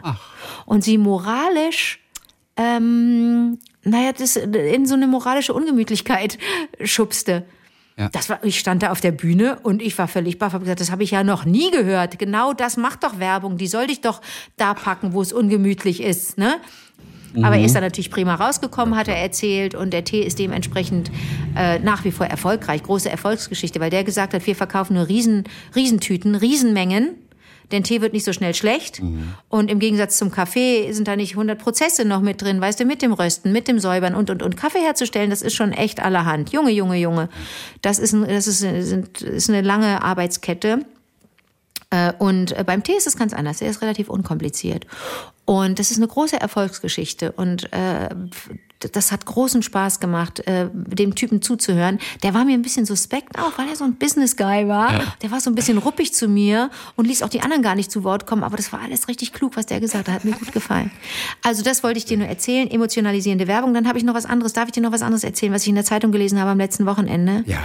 Und sie moralisch ähm, naja, das in so eine moralische Ungemütlichkeit schubste. Ja. Das war, ich stand da auf der Bühne und ich war völlig baff, habe gesagt, das habe ich ja noch nie gehört. Genau das macht doch Werbung. Die soll dich doch da packen, wo es ungemütlich ist, ne? Aber er ist dann natürlich prima rausgekommen, hat er erzählt. Und der Tee ist dementsprechend äh, nach wie vor erfolgreich. Große Erfolgsgeschichte, weil der gesagt hat, wir verkaufen nur Riesen, Riesentüten, Riesenmengen. Denn Tee wird nicht so schnell schlecht. Und im Gegensatz zum Kaffee sind da nicht 100 Prozesse noch mit drin, weißt du, mit dem Rösten, mit dem Säubern und, und, und. Kaffee herzustellen, das ist schon echt allerhand. Junge, Junge, Junge. Das ist, ein, das ist, sind, ist eine lange Arbeitskette. Äh, Und äh, beim Tee ist es ganz anders. Er ist relativ unkompliziert. Und das ist eine große Erfolgsgeschichte. Und äh, das hat großen Spaß gemacht, äh, dem Typen zuzuhören. Der war mir ein bisschen suspekt auch, weil er so ein Business Guy war. Der war so ein bisschen ruppig zu mir und ließ auch die anderen gar nicht zu Wort kommen. Aber das war alles richtig klug, was der gesagt hat. Hat mir gut gefallen. Also das wollte ich dir nur erzählen. Emotionalisierende Werbung. Dann habe ich noch was anderes. Darf ich dir noch was anderes erzählen, was ich in der Zeitung gelesen habe am letzten Wochenende? Ja.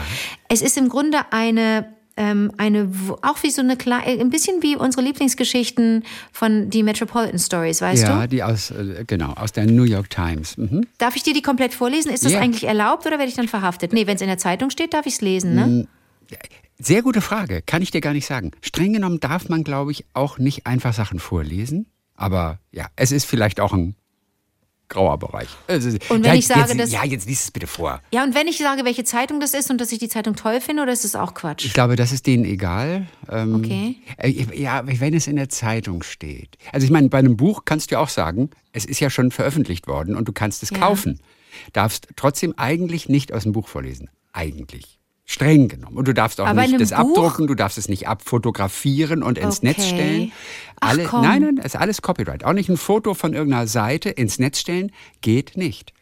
Es ist im Grunde eine ähm, eine auch wie so eine kleine, ein bisschen wie unsere Lieblingsgeschichten von die Metropolitan Stories, weißt ja, du? die aus, äh, genau, aus der New York Times. Mhm. Darf ich dir die komplett vorlesen? Ist das Ja. eigentlich erlaubt oder werde ich dann verhaftet? Nee, wenn es in der Zeitung steht, darf ich es lesen, ne? Sehr gute Frage, kann ich dir gar nicht sagen. Streng genommen darf man, glaube ich, auch nicht einfach Sachen vorlesen. Aber ja, es ist vielleicht auch ein grauer Bereich. Also, Und wenn ja, ich sage, jetzt, Ja, jetzt lies es bitte vor. Ja, und wenn ich sage, welche Zeitung das ist und dass ich die Zeitung toll finde, oder ist es auch Quatsch? Ich glaube, das ist denen egal. Ähm, Okay. äh, Ja, wenn es in der Zeitung steht. Also ich meine, bei einem Buch kannst du ja auch sagen, es ist ja schon veröffentlicht worden und du kannst es Ja. kaufen. Darfst trotzdem eigentlich nicht aus dem Buch vorlesen. Eigentlich. Streng genommen. Und du darfst auch Aber nicht das Buch? abdrucken, du darfst es nicht abfotografieren und ins Okay. Netz stellen. Ach, Alle, komm. nein, nein, es ist alles Copyright. Auch nicht ein Foto von irgendeiner Seite ins Netz stellen, geht nicht.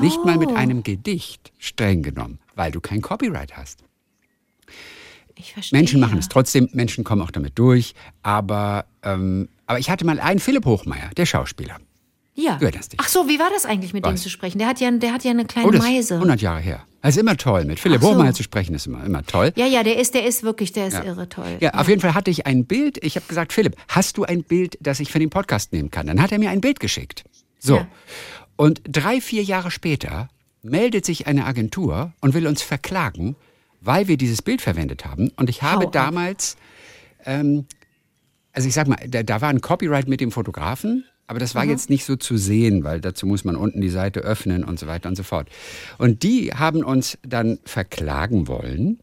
Nicht mal mit Oh. einem Gedicht, streng genommen, weil du kein Copyright hast. Ich verstehe. Menschen machen es trotzdem, Menschen kommen auch damit durch. Aber, ähm, aber ich hatte mal einen Philipp Hochmeier, der Schauspieler. Ja. Du erinnerst dich. Ach so, wie war das eigentlich, mit dem Was? zu sprechen? Der hat ja, der hat ja eine kleine Oh, das ist Meise. 100 Jahre her. Ist immer toll. Mit Philipp Ach so. Zu sprechen ist immer, immer toll. Ja, ja, der ist, der ist wirklich, der ist irre toll. Ja, auf jeden Fall hatte ich ein Bild. Ich habe gesagt, Philipp, hast du ein Bild, das ich für den Podcast nehmen kann? Dann hat er mir ein Bild geschickt. So. Ja. Und drei, vier Jahre später meldet sich eine Agentur und will uns verklagen, weil wir dieses Bild verwendet haben. Und ich habe Hau ab. damals, ähm, also ich sag mal, da, da war ein Copyright mit dem Fotografen. Aber das war jetzt nicht so zu sehen, weil dazu muss man unten die Seite öffnen und so weiter und so fort. Und die haben uns dann verklagen wollen,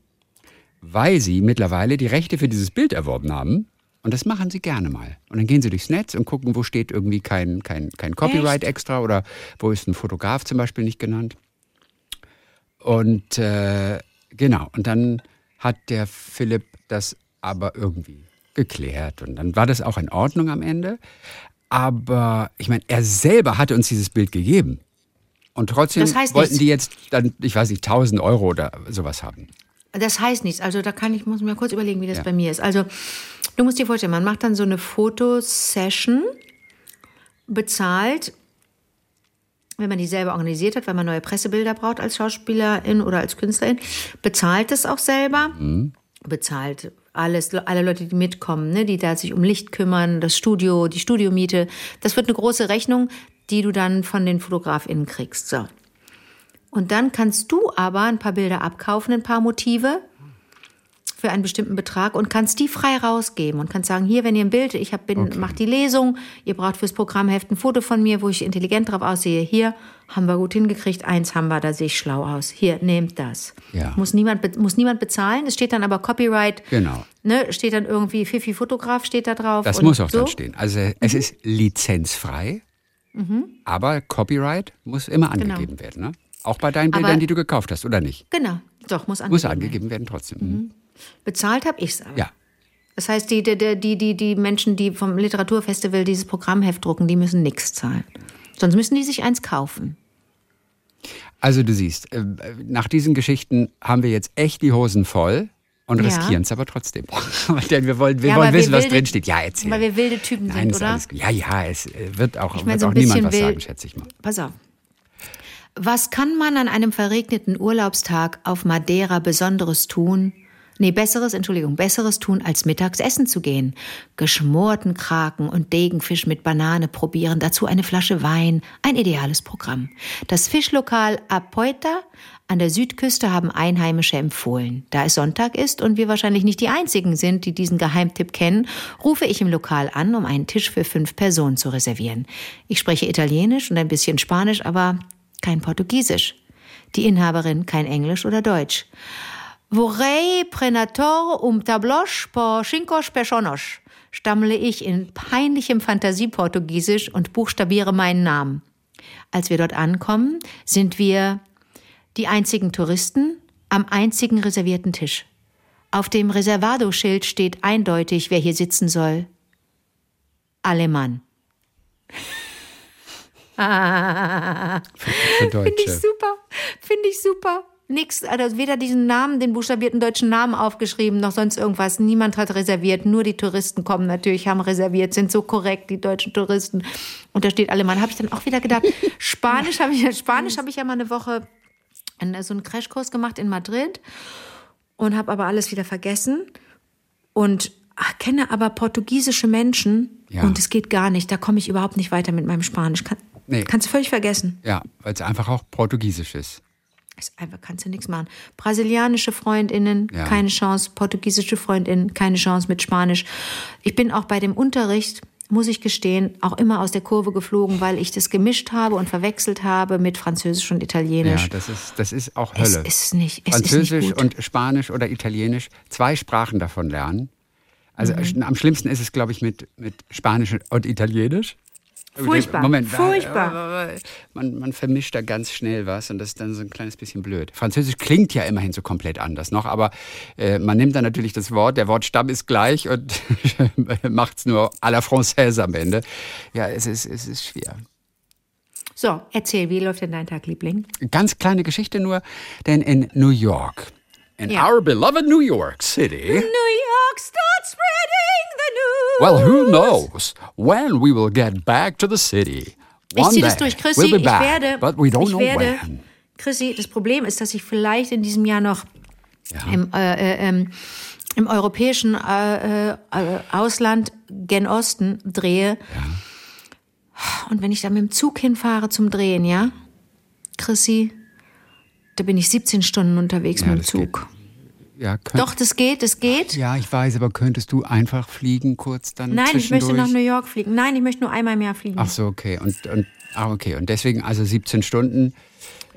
weil sie mittlerweile die Rechte für dieses Bild erworben haben. Und das machen sie gerne mal. Und dann gehen sie durchs Netz und gucken, wo steht irgendwie kein, kein, kein Copyright extra oder wo ist ein Fotograf zum Beispiel nicht genannt. Und äh, genau, und dann hat der Philipp das aber irgendwie geklärt. Und dann war das auch in Ordnung am Ende. Aber ich meine, er selber hatte uns dieses Bild gegeben. Und trotzdem Das heißt wollten nichts. die jetzt dann, ich weiß nicht, 1000 Euro oder sowas haben. Das heißt nichts. Also da kann ich, muss mir kurz überlegen, wie das Ja. bei mir ist. Also du musst dir vorstellen, man macht dann so eine Fotosession, bezahlt, wenn man die selber organisiert hat, weil man neue Pressebilder braucht als Schauspielerin oder als Künstlerin, bezahlt es auch selber, bezahlt alles, alle Leute, die mitkommen, ne, die da sich um Licht kümmern, das Studio, die Studiomiete. Das wird eine große Rechnung, die du dann von den FotografInnen kriegst. So. Und dann kannst du aber ein paar Bilder abkaufen, ein paar Motive für einen bestimmten Betrag und kannst die frei rausgeben und kannst sagen, hier, wenn ihr ein Bild, ich hab, bin, mach die Lesung, ihr braucht fürs Programmheft ein Foto von mir, wo ich intelligent drauf aussehe. Hier haben wir gut hingekriegt, eins haben wir, da sehe ich schlau aus. Hier, nehmt das. Ja. Muss niemand, muss niemand bezahlen. Es steht dann aber Copyright. Genau. Ne, steht dann irgendwie Fifi Fotograf steht da drauf. Das muss auch so. dann stehen. Also es ist lizenzfrei. Aber Copyright muss immer Genau. angegeben werden. Ne? Auch bei deinen Bildern, die du gekauft hast, oder nicht? Genau, doch, muss angegeben Muss werden. angegeben werden trotzdem. Mhm. Bezahlt habe ich es aber. Ja. Das heißt, die, die, die, die, die Menschen, die vom Literaturfestival dieses Programmheft drucken, die müssen nichts zahlen. Sonst müssen die sich eins kaufen. Also du siehst, äh, nach diesen Geschichten haben wir jetzt echt die Hosen voll und Ja. riskieren es aber trotzdem. Denn wir wollen, wir Ja, wollen wir wissen, was wilde- drin steht. Ja, erzähl. Weil wir wilde Typen Nein, sind, oder? alles, ja, ja, es äh, wird auch, Ich mein, wird so auch niemand was sagen, schätze ich mal. Pass auf. Was kann man an einem verregneten Urlaubstag auf Madeira Besonderes tun? Nee, besseres, Entschuldigung, besseres tun, als mittags essen zu gehen. Geschmorten Kraken und Degenfisch mit Banane probieren, dazu eine Flasche Wein. Ein ideales Programm. Das Fischlokal Apoita an der Südküste haben Einheimische empfohlen. Da es Sonntag ist und wir wahrscheinlich nicht die einzigen sind, die diesen Geheimtipp kennen, rufe ich im Lokal an, um einen Tisch für fünf Personen zu reservieren. Ich spreche Italienisch und ein bisschen Spanisch, aber kein Portugiesisch. Die Inhaberin kein Englisch oder Deutsch. Vorrei prenator um tablosch por chincos personas, stammle ich in peinlichem Fantasieportugiesisch und buchstabiere meinen Namen. Als wir dort ankommen, sind wir die einzigen Touristen am einzigen reservierten Tisch. Auf dem Reservado-Schild steht eindeutig, wer hier sitzen soll. Alemann. Für Finde ich super. Finde ich super. Nix, also weder diesen Namen, den buchstabierten deutschen Namen aufgeschrieben, noch sonst irgendwas. Niemand hat reserviert. Nur die Touristen kommen natürlich, haben reserviert, sind so korrekt, die deutschen Touristen. Und da steht Alemann. Habe ich dann auch wieder gedacht, Spanisch habe ich, Spanisch habe ich ja mal eine Woche einen, so einen Crashkurs gemacht in Madrid und habe aber alles wieder vergessen. Und ach, kenne aber portugiesische Menschen Ja. und es geht gar nicht. Da komme ich überhaupt nicht weiter mit meinem Spanisch. Kann, Nee. Kannst du völlig vergessen. Ja, weil es einfach auch Portugiesisch ist. Ist einfach, kannst du nichts machen. Brasilianische FreundInnen, Ja. keine Chance. Portugiesische FreundInnen, keine Chance mit Spanisch. Ich bin auch bei dem Unterricht, muss ich gestehen, auch immer aus der Kurve geflogen, weil ich das gemischt habe und verwechselt habe mit Französisch und Italienisch. Ja, das ist, das ist auch es Hölle. ist nicht, es ist Französisch nicht gut. und Spanisch oder Italienisch, zwei Sprachen davon lernen. Also Mhm. am schlimmsten ist es, glaube ich, mit, mit Spanisch und Italienisch. Furchtbar, Moment, furchtbar. Man, man vermischt da ganz schnell was und das ist dann so ein kleines bisschen blöd. Französisch klingt ja immerhin so komplett anders noch, aber äh, man nimmt dann natürlich das Wort, der Wortstamm ist gleich und macht es nur à la Française am Ende. Ja, es ist, es ist schwer. So, erzähl, wie läuft denn dein Tag, Liebling? Ganz kleine Geschichte nur, denn in New York, in Ja. our beloved New York City, New York starts spreading the news. Well, who knows when we will get back to the city. Ich One ziehe das durch, Chrissy. We'll ich back, werde, but we don't ich know werde, when. Chrissy, das Problem ist, dass ich vielleicht in diesem Jahr noch Ja. im, äh, äh, ähm, im europäischen äh, äh, Ausland gen Osten drehe. Und wenn ich da mit dem Zug hinfahre zum Drehen, ja, Chrissy, da bin ich 17 Stunden unterwegs Ja, mit dem Zug. Ja, könnt, Doch, das geht, das geht. ja, ich weiß, aber könntest du einfach fliegen kurz dann Nein, ich möchte nach? New York fliegen. Nein, ich möchte nur einmal im Jahr fliegen. Ach so, okay. Und, und, ah, okay. Und deswegen also 17 Stunden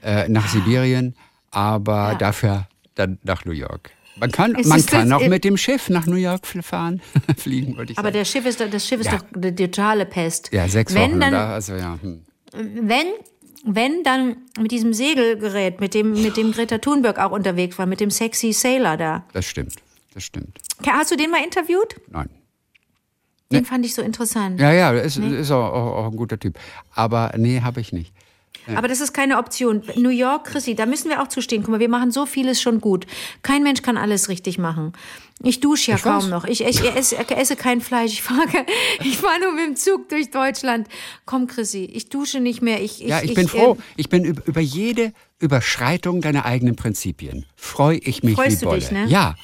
äh, nach Sibirien, aber Ja. dafür dann nach New York. Man kann, Es man kann auch mit dem Schiff nach New York fahren, fliegen, wollte ich Aber sagen. der Schiff ist, das Schiff ist Ja. doch die totale Pest. ja, sechs Wenn Wochen, dann, oder? Also ja. Hm. wenn, wenn dann mit diesem Segelgerät, mit dem, mit dem Greta Thunberg auch unterwegs war, mit dem sexy Sailor da. Das stimmt. Das stimmt. Hast du den mal interviewt? Nein. Den fand ich so interessant. Ja, ja, ist, ist auch, auch, auch ein guter Typ. Aber nee, habe ich nicht. Aber das ist keine Option. New York, Chrissy, da müssen wir auch zustehen. Guck mal, wir machen so vieles schon gut. Kein Mensch kann alles richtig machen. Ich dusche ja Ich kaum weiß. noch. Ich, ich, esse, esse kein Fleisch. Ich fahre ich fahr nur mit dem Zug durch Deutschland. Komm, Chrissy, ich dusche nicht mehr. Ich, ich, Ja, ich, bin äh, froh. Ich bin über, jede Überschreitung deiner eigenen Prinzipien. Freue ich mich Freust wie du Bolle. dich, ne? Ja.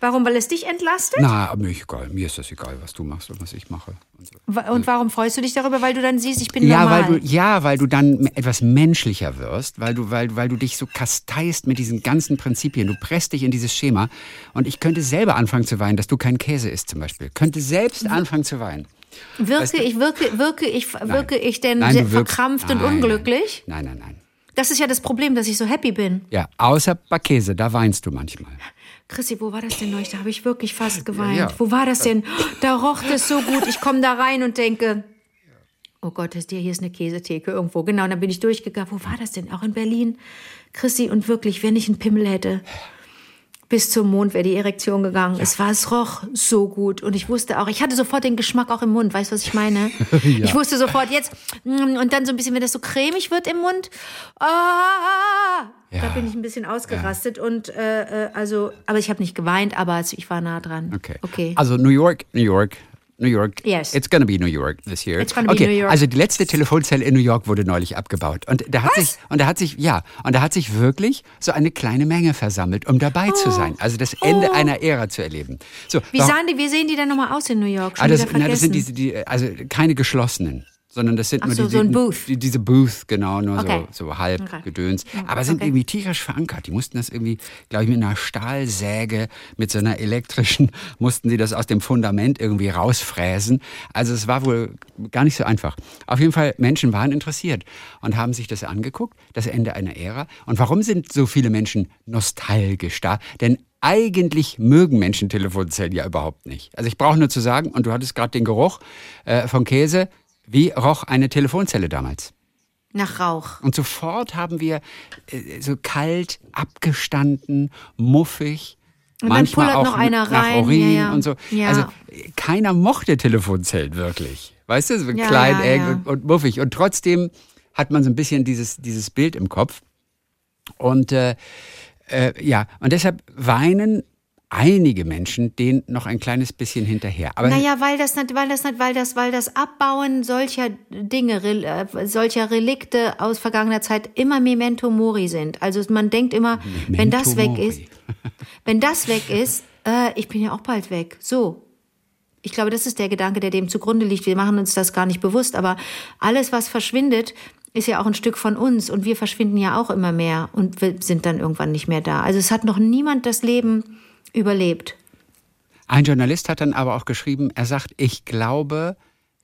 Warum? Weil es dich entlastet? Na, mir egal. Mir ist das egal, was du machst und was ich mache. Und so. Und warum freust du dich darüber? Weil du dann siehst, ich bin Ja, normal. weil du, ja, weil du dann etwas menschlicher wirst, weil du, weil, weil du dich so kasteist mit diesen ganzen Prinzipien. Du presst dich in dieses Schema. Und ich könnte selber anfangen zu weinen, dass du kein Käse isst zum Beispiel. Könnte selbst anfangen zu weinen. wirke ich, wirke, wirke ich, wirke ich denn Nein, du verkrampft und nein, unglücklich? Nein, nein, nein. Das ist ja das Problem, dass ich so happy bin. Ja, außer bei Käse, da weinst du manchmal. Chrissy, wo war das denn neulich? Da habe ich wirklich fast geweint. Ja. Wo war das denn? Da roch das so gut. Ich komme da rein und denke, oh Gott, ist hier, hier ist eine Käsetheke irgendwo. Genau, und dann bin ich durchgegangen. Wo war das denn? Auch in Berlin? Chrissy, und wirklich, wenn ich einen Pimmel hätte, bis zum Mond wäre die Erektion gegangen. Ja. Es war, es roch so gut. Und ich wusste auch, ich hatte sofort den Geschmack auch im Mund. Weißt du, was ich meine? ja. Ich wusste sofort jetzt, mm, und dann so ein bisschen, wenn das so cremig wird im Mund, ah, ja. da bin ich ein bisschen ausgerastet. Und äh, äh also, aber ich habe nicht geweint, aber ich war nah dran. Okay. okay. Also New York, New York, New York. Yes. It's gonna be New York this year. It's gonna okay. be New York. Also die letzte Telefonzelle in New York wurde neulich abgebaut und da hat Was? sich und da hat sich ja und da hat sich wirklich so eine kleine Menge versammelt, um dabei oh. zu sein. Also das Ende oh. einer Ära zu erleben. So, wie sahen die? Wie sehen die denn nochmal aus in New York? Schon ah, das, na, das sind diese, die, also keine geschlossenen sondern das sind Ach nur so, die, so ein Booth. Die, diese Booth, genau, nur okay. so, so halb okay. gedöns. Aber sind okay. irgendwie tierisch verankert. Die mussten das irgendwie, glaube ich, mit einer Stahlsäge, mit so einer elektrischen, mussten sie das aus dem Fundament irgendwie rausfräsen. Also es war wohl gar nicht so einfach. Auf jeden Fall, Menschen waren interessiert und haben sich das angeguckt, das Ende einer Ära. Und warum sind so viele Menschen nostalgisch da? Denn eigentlich mögen Menschen Telefonzellen ja überhaupt nicht. Also ich brauche nur zu sagen, und du hattest gerade den Geruch äh, von Käse, wie roch eine Telefonzelle damals? Nach Rauch. Und sofort haben wir äh, so kalt, abgestanden, muffig. Und manchmal dann auch noch einer nach rein. Urin ja, ja. und so. Ja. Also keiner mochte Telefonzellen wirklich. Weißt du, so klein, eng und, und, muffig. Und trotzdem hat man so ein bisschen dieses, dieses Bild im Kopf. Und äh, äh, ja, und deshalb weinen einige Menschen den noch ein kleines bisschen hinterher. Aber naja, weil das nicht, weil das nicht, weil das, weil das Abbauen solcher Dinge, äh, solcher Relikte aus vergangener Zeit immer Memento Mori sind. Also man denkt immer, Memento wenn das weg Mori. ist, wenn das weg ist, äh, ich bin ja auch bald weg. So. Ich glaube, das ist der Gedanke, der dem zugrunde liegt. Wir machen uns das gar nicht bewusst, aber alles, was verschwindet, ist ja auch ein Stück von uns und wir verschwinden ja auch immer mehr und sind dann irgendwann nicht mehr da. Also es hat noch niemand das Leben überlebt. Ein Journalist hat dann aber auch geschrieben, er sagt, ich glaube,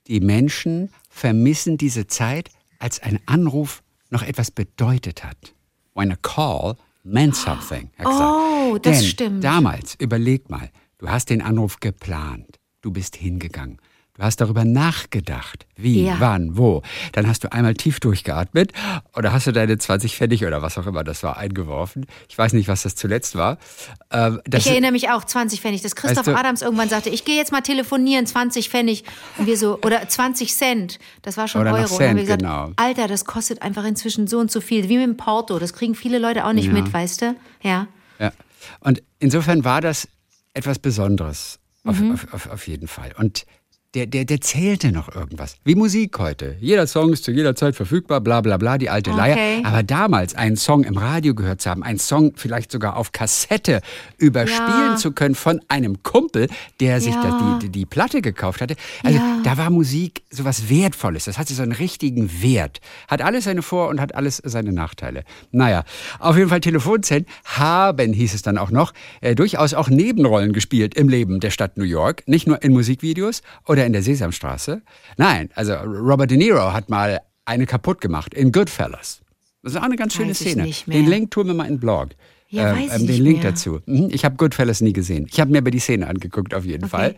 die Menschen vermissen diese Zeit, als ein Anruf noch etwas bedeutet hat. When a call meant something. Oh, das Denn stimmt. Damals, überleg mal, du hast den Anruf geplant, du bist hingegangen. Du hast darüber nachgedacht. Wie, ja. wann, wo. Dann hast du einmal tief durchgeatmet oder hast du deine 20 Pfennig oder was auch immer das war eingeworfen. Ich weiß nicht, was das zuletzt war. Ähm, ich erinnere mich auch, 20 Pfennig. Dass Christoph weißt du, Adams irgendwann sagte, ich gehe jetzt mal telefonieren, 20 Pfennig. Und wir so, oder 20 Cent. Das war schon oder Euro. Cent, und haben wir gesagt, genau. Alter, das kostet einfach inzwischen so und so viel. Wie mit dem Porto. Das kriegen viele Leute auch nicht ja. mit, weißt du? Ja. Ja. Und insofern war das etwas Besonderes. Auf, mhm. auf, auf, auf jeden Fall. Und der, der, der zählte noch irgendwas. Wie Musik heute. Jeder Song ist zu jeder Zeit verfügbar, bla bla bla, die alte okay. Leier. Aber damals einen Song im Radio gehört zu haben, einen Song vielleicht sogar auf Kassette überspielen ja. zu können von einem Kumpel, der sich ja. die, die, die, Platte gekauft hatte. Also ja. da war Musik sowas Wertvolles. Das hatte so einen richtigen Wert. Hat alles seine Vor- und hat alles seine Nachteile. Naja, auf jeden Fall Telefonzellen haben, hieß es dann auch noch, äh, durchaus auch Nebenrollen gespielt im Leben der Stadt New York. Nicht nur in Musikvideos oder in der Sesamstraße. Nein, also Robert De Niro hat mal eine kaputt gemacht in Goodfellas. Das ist auch eine ganz schöne weiß Szene. Den Link tun wir mal in den Blog. Ja, ähm, ähm, den Link mehr. dazu. Mhm, ich habe Goodfellas nie gesehen. Ich habe mir aber die Szene angeguckt, auf jeden okay. Fall.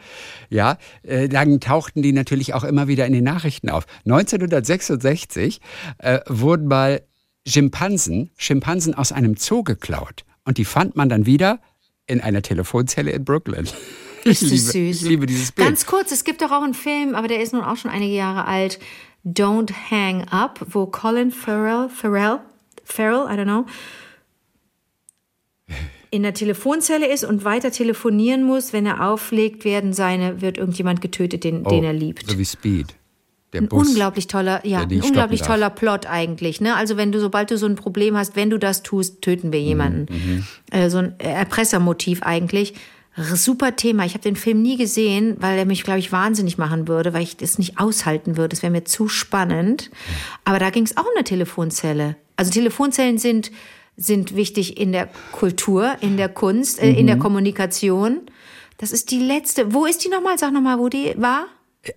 Ja, äh, dann tauchten die natürlich auch immer wieder in den Nachrichten auf. 1966 äh, wurden mal Schimpansen, Schimpansen aus einem Zoo geklaut. Und die fand man dann wieder in einer Telefonzelle in Brooklyn. Ist ich, liebe, süß. ich liebe dieses Bild. Ganz kurz, es gibt doch auch einen Film, aber der ist nun auch schon einige Jahre alt. Don't Hang Up, wo Colin Farrell, Farrell, Farrell, I don't know, in der Telefonzelle ist und weiter telefonieren muss. Wenn er auflegt, werden seine, wird irgendjemand getötet, den, oh, den er liebt. So wie Speed. Der ein Bus, unglaublich toller, ja, ein unglaublich toller Plot eigentlich. Ne? Also wenn du, sobald du so ein Problem hast, wenn du das tust, töten wir jemanden. Mhm, äh, so ein Erpressermotiv eigentlich. Super Thema. Ich habe den Film nie gesehen, weil er mich, glaube ich, wahnsinnig machen würde, weil ich das nicht aushalten würde. Es wäre mir zu spannend. Aber da ging es auch um eine Telefonzelle. Also Telefonzellen sind, sind wichtig in der Kultur, in der Kunst, äh, in der mhm. Kommunikation. Das ist die letzte. Wo ist die nochmal? Sag nochmal, wo die war.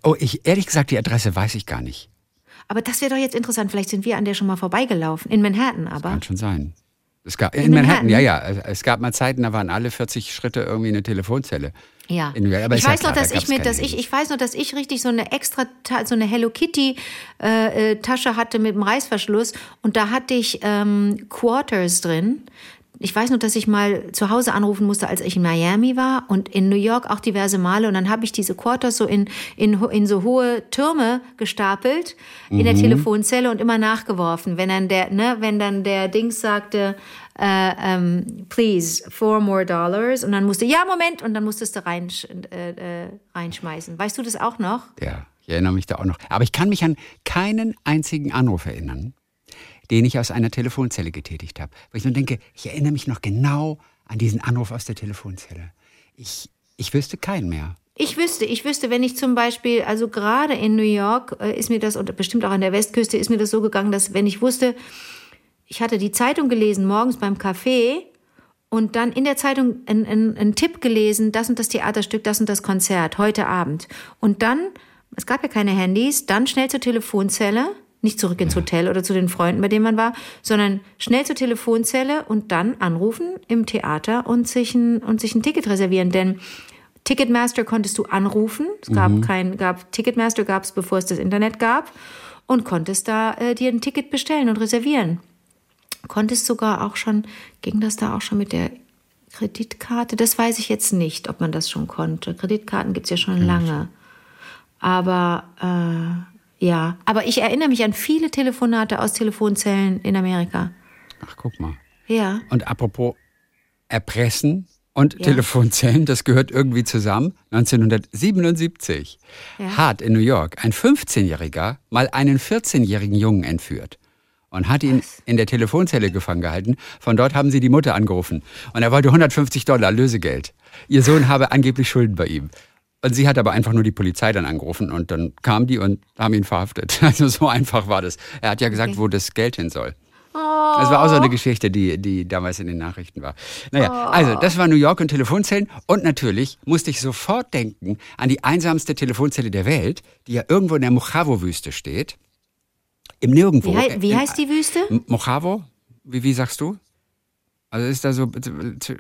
Oh, ich, ehrlich gesagt, die Adresse weiß ich gar nicht. Aber das wäre doch jetzt interessant. Vielleicht sind wir an der schon mal vorbeigelaufen. In Manhattan aber. Das kann schon sein. Es gab, in, in Manhattan, Manhattan, ja, ja. Es gab mal Zeiten, da waren alle 40 Schritte irgendwie eine Telefonzelle. Ja. In, aber ich weiß ja noch, dass da ich mir, dass ich, ich weiß noch, dass ich richtig so eine extra, so eine Hello Kitty äh, äh, Tasche hatte mit dem Reißverschluss und da hatte ich ähm, Quarters drin. Ich weiß noch, dass ich mal zu Hause anrufen musste, als ich in Miami war und in New York auch diverse Male. Und dann habe ich diese Quarters so in, in, in so hohe Türme gestapelt in mhm. der Telefonzelle und immer nachgeworfen. Wenn dann der, ne, wenn dann der Dings sagte, äh, ähm, please, four more dollars. Und dann musste, ja, Moment, und dann musstest du rein, äh, äh, reinschmeißen. Weißt du das auch noch? Ja, ich erinnere mich da auch noch. Aber ich kann mich an keinen einzigen Anruf erinnern, den ich aus einer Telefonzelle getätigt habe. Weil ich nur denke, ich erinnere mich noch genau an diesen Anruf aus der Telefonzelle. Ich, ich wüsste keinen mehr. Ich wüsste, ich wüsste, wenn ich zum Beispiel, also gerade in New York äh, ist mir das, und bestimmt auch an der Westküste, ist mir das so gegangen, dass wenn ich wusste, ich hatte die Zeitung gelesen morgens beim Kaffee und dann in der Zeitung einen Tipp gelesen, das und das Theaterstück, das und das Konzert, heute Abend. Und dann, es gab ja keine Handys, dann schnell zur Telefonzelle, nicht zurück ins Hotel oder zu den Freunden, bei denen man war, sondern schnell zur Telefonzelle und dann anrufen im Theater und sich ein, und sich ein Ticket reservieren. Denn Ticketmaster konntest du anrufen. Es gab mhm. kein, gab, Ticketmaster gab es, bevor es das Internet gab. Und konntest da äh, dir ein Ticket bestellen und reservieren. Konntest sogar auch schon, ging das da auch schon mit der Kreditkarte? Das weiß ich jetzt nicht, ob man das schon konnte. Kreditkarten gibt es ja schon ja, lange. Aber äh, ja, aber ich erinnere mich an viele Telefonate aus Telefonzellen in Amerika. Ach, guck mal. Ja. Und apropos Erpressen und ja. Telefonzellen, das gehört irgendwie zusammen. 1977 ja. hat in New York ein 15-Jähriger mal einen 14-jährigen Jungen entführt und hat ihn Was? in der Telefonzelle gefangen gehalten. Von dort haben sie die Mutter angerufen und er wollte 150 Dollar Lösegeld. Ihr Sohn habe angeblich Schulden bei ihm. Und sie hat aber einfach nur die Polizei dann angerufen und dann kam die und haben ihn verhaftet. Also so einfach war das. Er hat ja gesagt, okay. wo das Geld hin soll. Oh. Das war auch so eine Geschichte, die, die damals in den Nachrichten war. Naja, oh. also das war New York und Telefonzellen. Und natürlich musste ich sofort denken an die einsamste Telefonzelle der Welt, die ja irgendwo in der Mojave-Wüste steht. Im Nirgendwo. Wie, wie heißt die Wüste? Mojave? Wie, wie sagst du? Also ist da so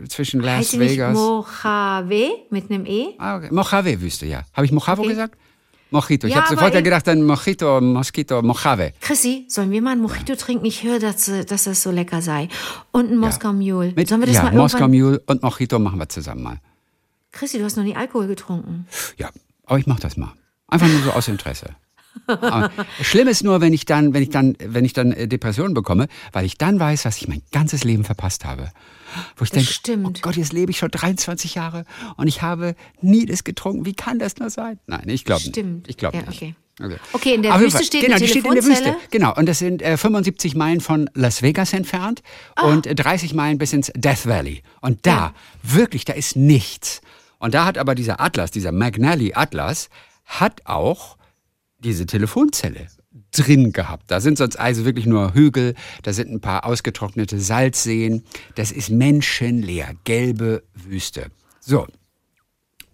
zwischen Las heißt Vegas. Mojave mit einem E? Ah, okay. Mojave-Wüste, ja. Habe ich Mojave okay. gesagt? Mojito. Ich ja, habe sofort ja gedacht an Mojito, Mosquito, Mojave. Chrissy, sollen wir mal ein Mojito ja. trinken? Ich höre, dass, dass das so lecker sei. Und ein Moskau Mule. Mit, sollen wir das ja, mal Moskau Mule und Mojito machen wir zusammen mal. Chrissy, du hast noch nie Alkohol getrunken. Ja, aber ich mache das mal. Einfach nur so aus Interesse. Schlimm ist nur, wenn ich dann, wenn ich dann, wenn ich dann äh, Depressionen bekomme, weil ich dann weiß, was ich mein ganzes Leben verpasst habe. Wo ich denke, oh Gott, jetzt lebe ich schon 23 Jahre und ich habe nie das getrunken. Wie kann das nur sein? Nein, ich glaube nicht. Stimmt. Ich glaube ja, nicht. Okay. Okay. okay, in der Aber Wüste steht genau, die, die steht in der Wüste. Genau, und das sind äh, 75 Meilen von Las Vegas entfernt oh. und 30 Meilen bis ins Death Valley. Und da, ja. wirklich, da ist nichts. Und da hat aber dieser Atlas, dieser McNally Atlas, hat auch diese Telefonzelle drin gehabt. Da sind sonst also wirklich nur Hügel, da sind ein paar ausgetrocknete Salzseen. Das ist menschenleer, gelbe Wüste. So.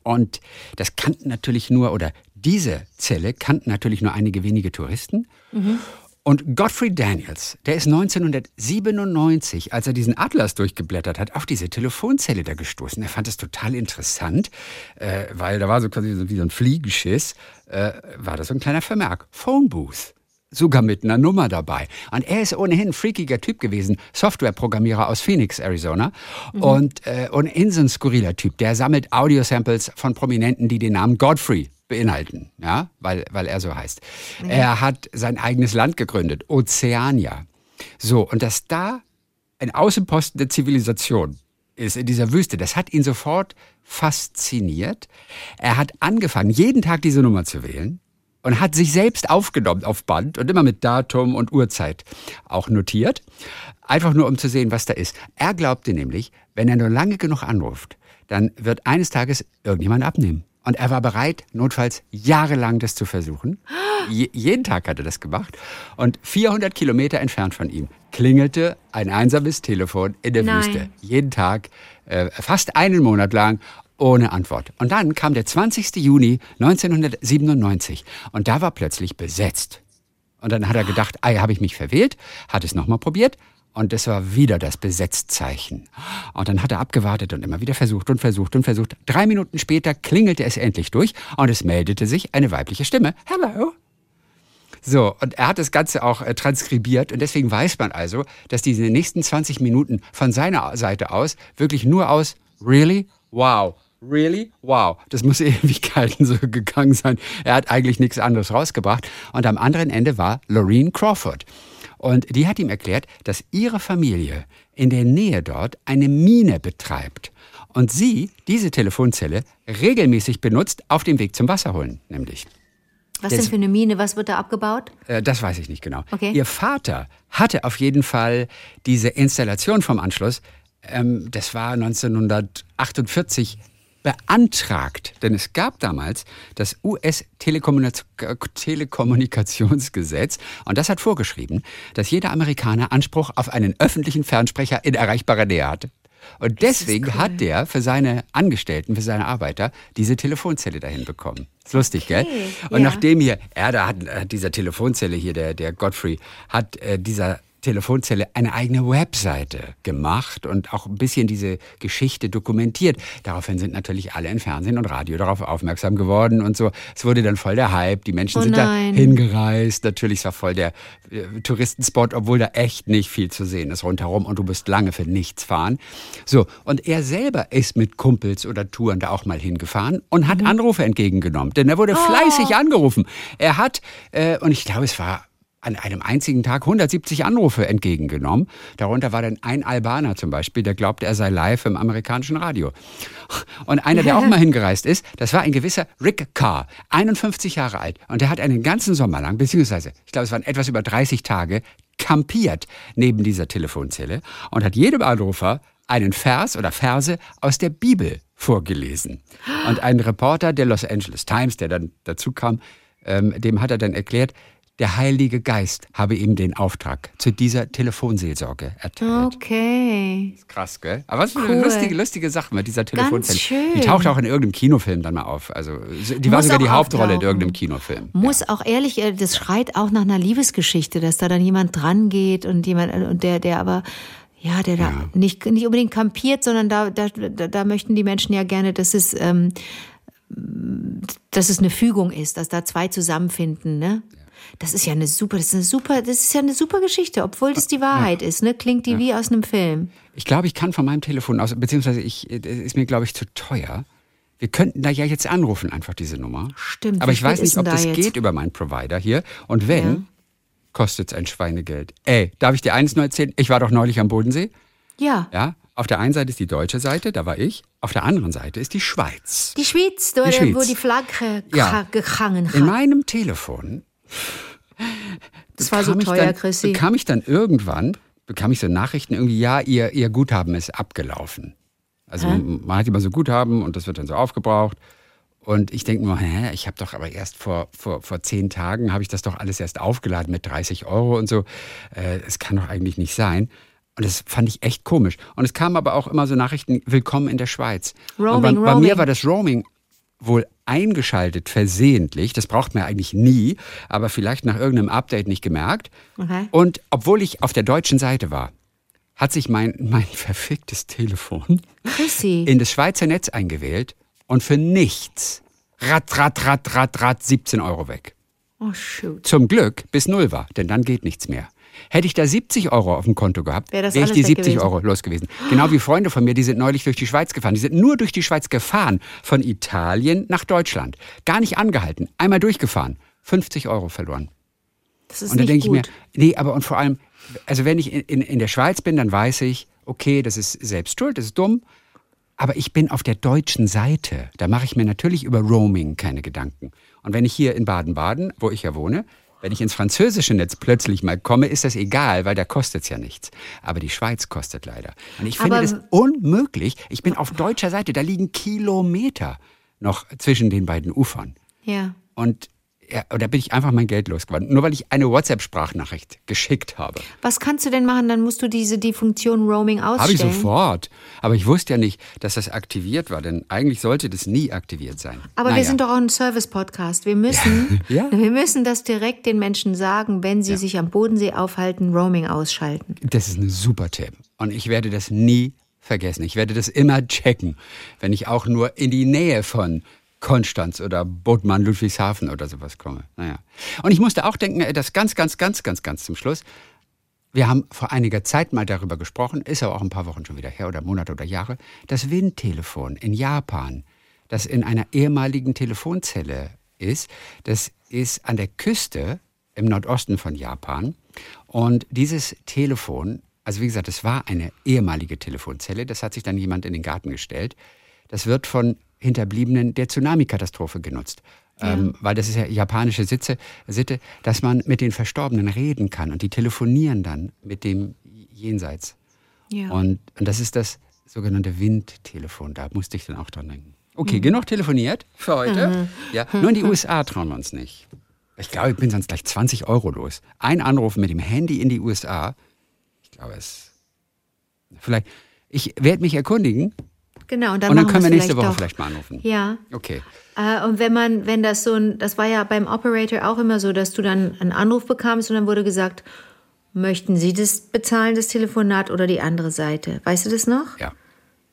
Und das kannten natürlich nur, oder diese Zelle kannten natürlich nur einige wenige Touristen. Mhm. Und Godfrey Daniels, der ist 1997, als er diesen Atlas durchgeblättert hat, auf diese Telefonzelle da gestoßen. Er fand es total interessant, äh, weil da war so quasi so wie so ein Fliegenschiss, äh, war das so ein kleiner Vermerk. Phone Booth. Sogar mit einer Nummer dabei. Und er ist ohnehin ein freakiger Typ gewesen, Softwareprogrammierer aus Phoenix, Arizona. Mhm. Und äh, ohnehin so ein skurriler Typ. Der sammelt Audiosamples von Prominenten, die den Namen Godfrey beinhalten, ja, weil, weil er so heißt. Ja. Er hat sein eigenes Land gegründet, Ozeania. So, und dass da ein Außenposten der Zivilisation ist in dieser Wüste, das hat ihn sofort fasziniert. Er hat angefangen, jeden Tag diese Nummer zu wählen und hat sich selbst aufgenommen auf Band und immer mit Datum und Uhrzeit auch notiert. Einfach nur, um zu sehen, was da ist. Er glaubte nämlich, wenn er nur lange genug anruft, dann wird eines Tages irgendjemand abnehmen. Und er war bereit, notfalls jahrelang das zu versuchen. Je jeden Tag hat er das gemacht. Und 400 Kilometer entfernt von ihm klingelte ein einsames Telefon in der Nein. Wüste. Jeden Tag, äh, fast einen Monat lang, ohne Antwort. Und dann kam der 20. Juni 1997 und da war plötzlich besetzt. Und dann hat er gedacht, ah, habe ich mich verwählt, hat es nochmal probiert Und das war wieder das Besetzzeichen. Und dann hat er abgewartet und immer wieder versucht und versucht und versucht. Drei Minuten später klingelte es endlich durch und es meldete sich eine weibliche Stimme. Hello. So, und er hat das Ganze auch äh, transkribiert und deswegen weiß man also, dass diese nächsten 20 Minuten von seiner Seite aus wirklich nur aus Really? Wow. Really? Wow. Das muss Ewigkeiten so gegangen sein. Er hat eigentlich nichts anderes rausgebracht. Und am anderen Ende war Lorene Crawford. Und die hat ihm erklärt, dass ihre Familie in der Nähe dort eine Mine betreibt. Und sie diese Telefonzelle regelmäßig benutzt auf dem Weg zum Wasserholen, nämlich. Was denn für eine Mine? Was wird da abgebaut? Äh, das weiß ich nicht genau. Okay. Ihr Vater hatte auf jeden Fall diese Installation vom Anschluss, ähm, das war 1948, beantragt. Denn es gab damals das US-Telekommunikationsgesetz und das hat vorgeschrieben, dass jeder Amerikaner Anspruch auf einen öffentlichen Fernsprecher in erreichbarer Nähe hatte. Und deswegen cool. hat der für seine Angestellten, für seine Arbeiter diese Telefonzelle dahin bekommen. Ist lustig, okay. gell? Und ja. nachdem hier, er da hat, hat dieser Telefonzelle hier, der, der Godfrey, hat äh, dieser Telefonzelle eine eigene Webseite gemacht und auch ein bisschen diese Geschichte dokumentiert. Daraufhin sind natürlich alle in Fernsehen und Radio darauf aufmerksam geworden und so. Es wurde dann voll der Hype. Die Menschen oh sind da hingereist. Natürlich war voll der äh, Touristenspot, obwohl da echt nicht viel zu sehen ist rundherum und du musst lange für nichts fahren. So. Und er selber ist mit Kumpels oder Touren da auch mal hingefahren und hat mhm. Anrufe entgegengenommen. Denn er wurde oh. fleißig angerufen. Er hat, äh, und ich glaube, es war an einem einzigen Tag 170 Anrufe entgegengenommen. Darunter war dann ein Albaner zum Beispiel, der glaubte, er sei live im amerikanischen Radio. Und einer, der auch mal hingereist ist, das war ein gewisser Rick Carr, 51 Jahre alt. Und der hat einen ganzen Sommer lang, beziehungsweise, ich glaube, es waren etwas über 30 Tage, kampiert neben dieser Telefonzelle und hat jedem Anrufer einen Vers oder Verse aus der Bibel vorgelesen. Und ein Reporter der Los Angeles Times, der dann dazu kam, ähm, dem hat er dann erklärt, der Heilige Geist habe ihm den Auftrag zu dieser Telefonseelsorge erteilt. Okay. Krass, gell? Aber was für eine Cool. lustige, lustige Sache mit dieser schön. Die taucht auch in irgendeinem Kinofilm dann mal auf. Also die war Muss sogar die Hauptrolle in auftauchen. irgendeinem Kinofilm. Muss auch ehrlich, äh, das schreit auch nach einer Liebesgeschichte, dass da dann jemand dran geht und jemand, äh, und der, der aber, ja, der da Ja. nicht, nicht unbedingt kampiert, sondern da, da, da, da möchten die Menschen ja gerne, dass es, ähm, dass es eine Fügung ist, dass da zwei zusammenfinden, ne? Das ist ja eine super, das ist eine super, das ist ja eine super Geschichte, obwohl das die Wahrheit ist, ne? Klingt die wie aus einem Film. Ich glaube, ich kann von meinem Telefon aus, beziehungsweise ich, äh, ist mir, glaube ich, zu teuer. Wir könnten da ja jetzt anrufen, einfach diese Nummer. Stimmt, Aber ich weiß nicht, ob da das jetzt? geht über meinen Provider hier. Und wenn, Ja. kostet es ein Schweinegeld. Ey, darf ich dir eines nur erzählen? Ich war doch neulich am Bodensee. Ja. Ja, auf der einen Seite ist die deutsche Seite, da war ich. Auf der anderen Seite ist die Schweiz. Die Schweiz, Die Schweiz. wo die Flagge Ja. ja. gehangen In hat. meinem Telefon. Das war so teuer, dann, Chrissy. Bekam ich dann irgendwann, bekam ich so Nachrichten irgendwie, ja, ihr, ihr Guthaben ist abgelaufen. Also man hat immer so Guthaben und das wird dann so aufgebraucht. Und ich denke nur, hä, ich habe doch aber erst vor, vor, vor zehn Tagen, habe ich das doch alles erst aufgeladen mit 30 Euro und so. Äh, Es kann doch eigentlich nicht sein. Und das fand ich echt komisch. Und es kamen aber auch immer so Nachrichten, willkommen in der Schweiz. und bei, Roaming, bei mir Roaming. war das Roaming wohl eingeschaltet, versehentlich. Das braucht man eigentlich nie, aber vielleicht nach irgendeinem Update nicht gemerkt. Okay. Und obwohl ich auf der deutschen Seite war, hat sich mein, mein verficktes Telefon Chrissy. in das Schweizer Netz eingewählt und für nichts, rat, rat, rat, rat, rat, 17 Euro weg. oh, shoot. Zum Glück bis null war, denn dann geht nichts mehr. Hätte ich da 70 Euro auf dem Konto gehabt, Wär wäre ich alles die weg 70 gewesen. Euro los gewesen. Genau wie Freunde von mir, die sind neulich durch die Schweiz gefahren. Die sind nur durch die Schweiz gefahren, von Italien nach Deutschland. Gar nicht angehalten, einmal durchgefahren. 50 Euro verloren. Das ist Und dann denke ich mir, nee, aber und vor allem, also wenn ich in, in, in der Schweiz bin, dann weiß ich, okay, das ist selbst schuld, das ist dumm. Aber ich bin auf der deutschen Seite. Da mache ich mir natürlich über Roaming keine Gedanken. Und wenn ich hier in Baden-Baden, wo ich ja wohne, wenn ich ins französische Netz plötzlich mal komme, ist das egal, weil da kostet es ja nichts. Aber die Schweiz kostet leider. Und ich finde Aber- das unmöglich. Ich bin auf deutscher Seite, da liegen Kilometer noch zwischen den beiden Ufern. Ja. Und ja, oder bin ich einfach mein Geld losgeworden. Nur weil ich eine WhatsApp-Sprachnachricht geschickt habe. Was kannst du denn machen? Dann musst du diese die Funktion Roaming ausstellen. Habe ich sofort. Aber ich wusste ja nicht, dass das aktiviert war, denn eigentlich sollte das nie aktiviert sein. Aber naja. wir sind doch auch ein Service-Podcast. Wir müssen, Ja. wir müssen das direkt den Menschen sagen, wenn sie Ja. sich am Bodensee aufhalten, Roaming ausschalten. Das ist ein super Tipp. Und ich werde das nie vergessen. Ich werde das immer checken, wenn ich auch nur in die Nähe von Konstanz oder Bodmann, Ludwigshafen oder sowas komme. Naja. Und ich musste auch denken, das ganz, ganz, ganz, ganz, ganz zum Schluss. Wir haben vor einiger Zeit mal darüber gesprochen, ist aber auch ein paar Wochen schon wieder her oder Monate oder Jahre, das Windtelefon in Japan, das in einer ehemaligen Telefonzelle ist, das ist an der Küste im Nordosten von Japan. Und dieses Telefon, also wie gesagt, es war eine ehemalige Telefonzelle, das hat sich dann jemand in den Garten gestellt. Das wird von Hinterbliebenen der Tsunami-Katastrophe genutzt. Ähm, weil das ist ja japanische Sitze, Sitte, dass man mit den Verstorbenen reden kann und die telefonieren dann mit dem Jenseits. Ja. Und, und das ist das sogenannte Windtelefon. Da musste ich dann auch dran denken. Okay, genug telefoniert für heute. Ja, nur in die USA trauen wir uns nicht. Ich glaube, ich bin sonst gleich 20 Euro los. Ein Anruf mit dem Handy in die USA. Ich glaube, es. Vielleicht. Ich werde mich erkundigen Genau, und dann, und dann können wir nächste Woche doch. vielleicht mal anrufen. Ja. Okay. Äh, und wenn man, wenn das so ein, das war ja beim Operator auch immer so, dass du dann einen Anruf bekamst und dann wurde gesagt, möchten Sie das bezahlen, das Telefonat oder die andere Seite? Weißt du das noch? Ja.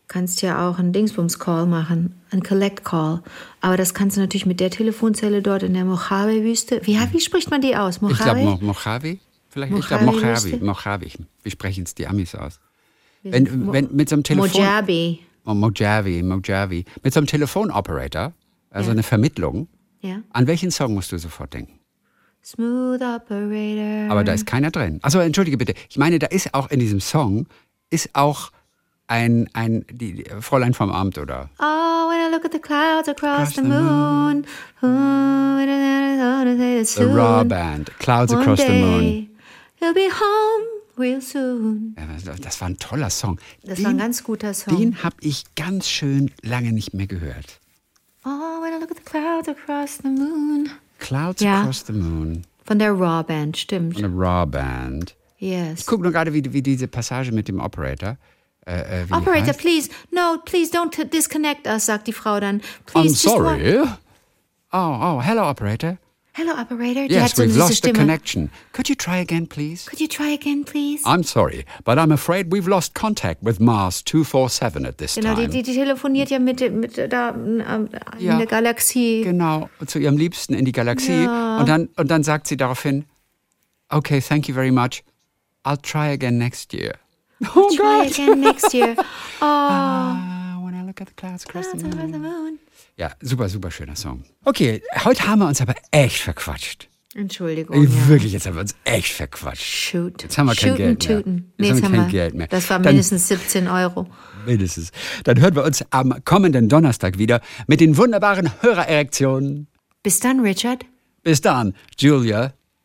Kannst ja auch einen Dingsbums-Call machen, einen Collect-Call. Aber das kannst du natürlich mit der Telefonzelle dort in der Mojave-Wüste. Wie, wie spricht man die aus? Ich glaube, Mojave? Mo Mojave? Vielleicht? ich glaube, Mojave Mojave. Mojave. Wie sprechen es die Amis aus? Wenn, wenn mit so einem Telefon. Mojave. Oh, Mojave, Mojave. Mit so einem Telefonoperator, also Ja. eine Vermittlung. Ja. An welchen Song musst du sofort denken? Smooth Operator. Aber da ist keiner drin. Also entschuldige bitte. Ich meine, da ist auch in diesem Song ist auch ein, ein die, die Fräulein vom Amt oder Oh, when I look at the clouds across Across the the moon. I The Raw Band, Clouds One Across the Moon. day, He'll be home real soon. Das- war ein toller Song. Das den, war ein ganz guter Song. Den habe ich ganz schön lange nicht mehr gehört. Oh, when I look at the clouds across the moon. Clouds Ja. Across the Moon Von der Raw Band, stimmt. von der Raw Band. Yes. Guck nur gerade, wie, wie diese Passage mit dem Operator. Äh, äh, Operator, please, no, please don't disconnect us, sagt die Frau dann. I'm Please, one- sorry. Oh, oh, hello, operator. Hello, Operator. Yes, we've lost the connection. Could you try again, please? Could you try again, please? I'm sorry, but I'm afraid we've lost contact with Mars 247 at this Genau, die, time. die, die telefoniert ja mit, mit da ähm, in Ja. der Galaxie. Genau, zu ihrem Liebsten in die Galaxie. Und, dann, und dann sagt sie daraufhin, okay, thank you very much. I'll try again next year. Oh Try again next year. Oh, Ah, when I look at the clouds across moon. the moon. Ja, super, super schöner Song. Okay, heute haben wir uns aber echt verquatscht. Entschuldigung. Ja. Wirklich, jetzt haben wir uns echt verquatscht. Shoot. Jetzt haben wir kein Shooten, Geld mehr. Tooten. Jetzt haben wir jetzt kein Geld mehr. Das war Dann- mindestens 17 Euro. Mindestens. Dann hören wir uns am kommenden Donnerstag wieder mit den wunderbaren Hörererektionen. Bis dann, Richard. Bis dann, Julia.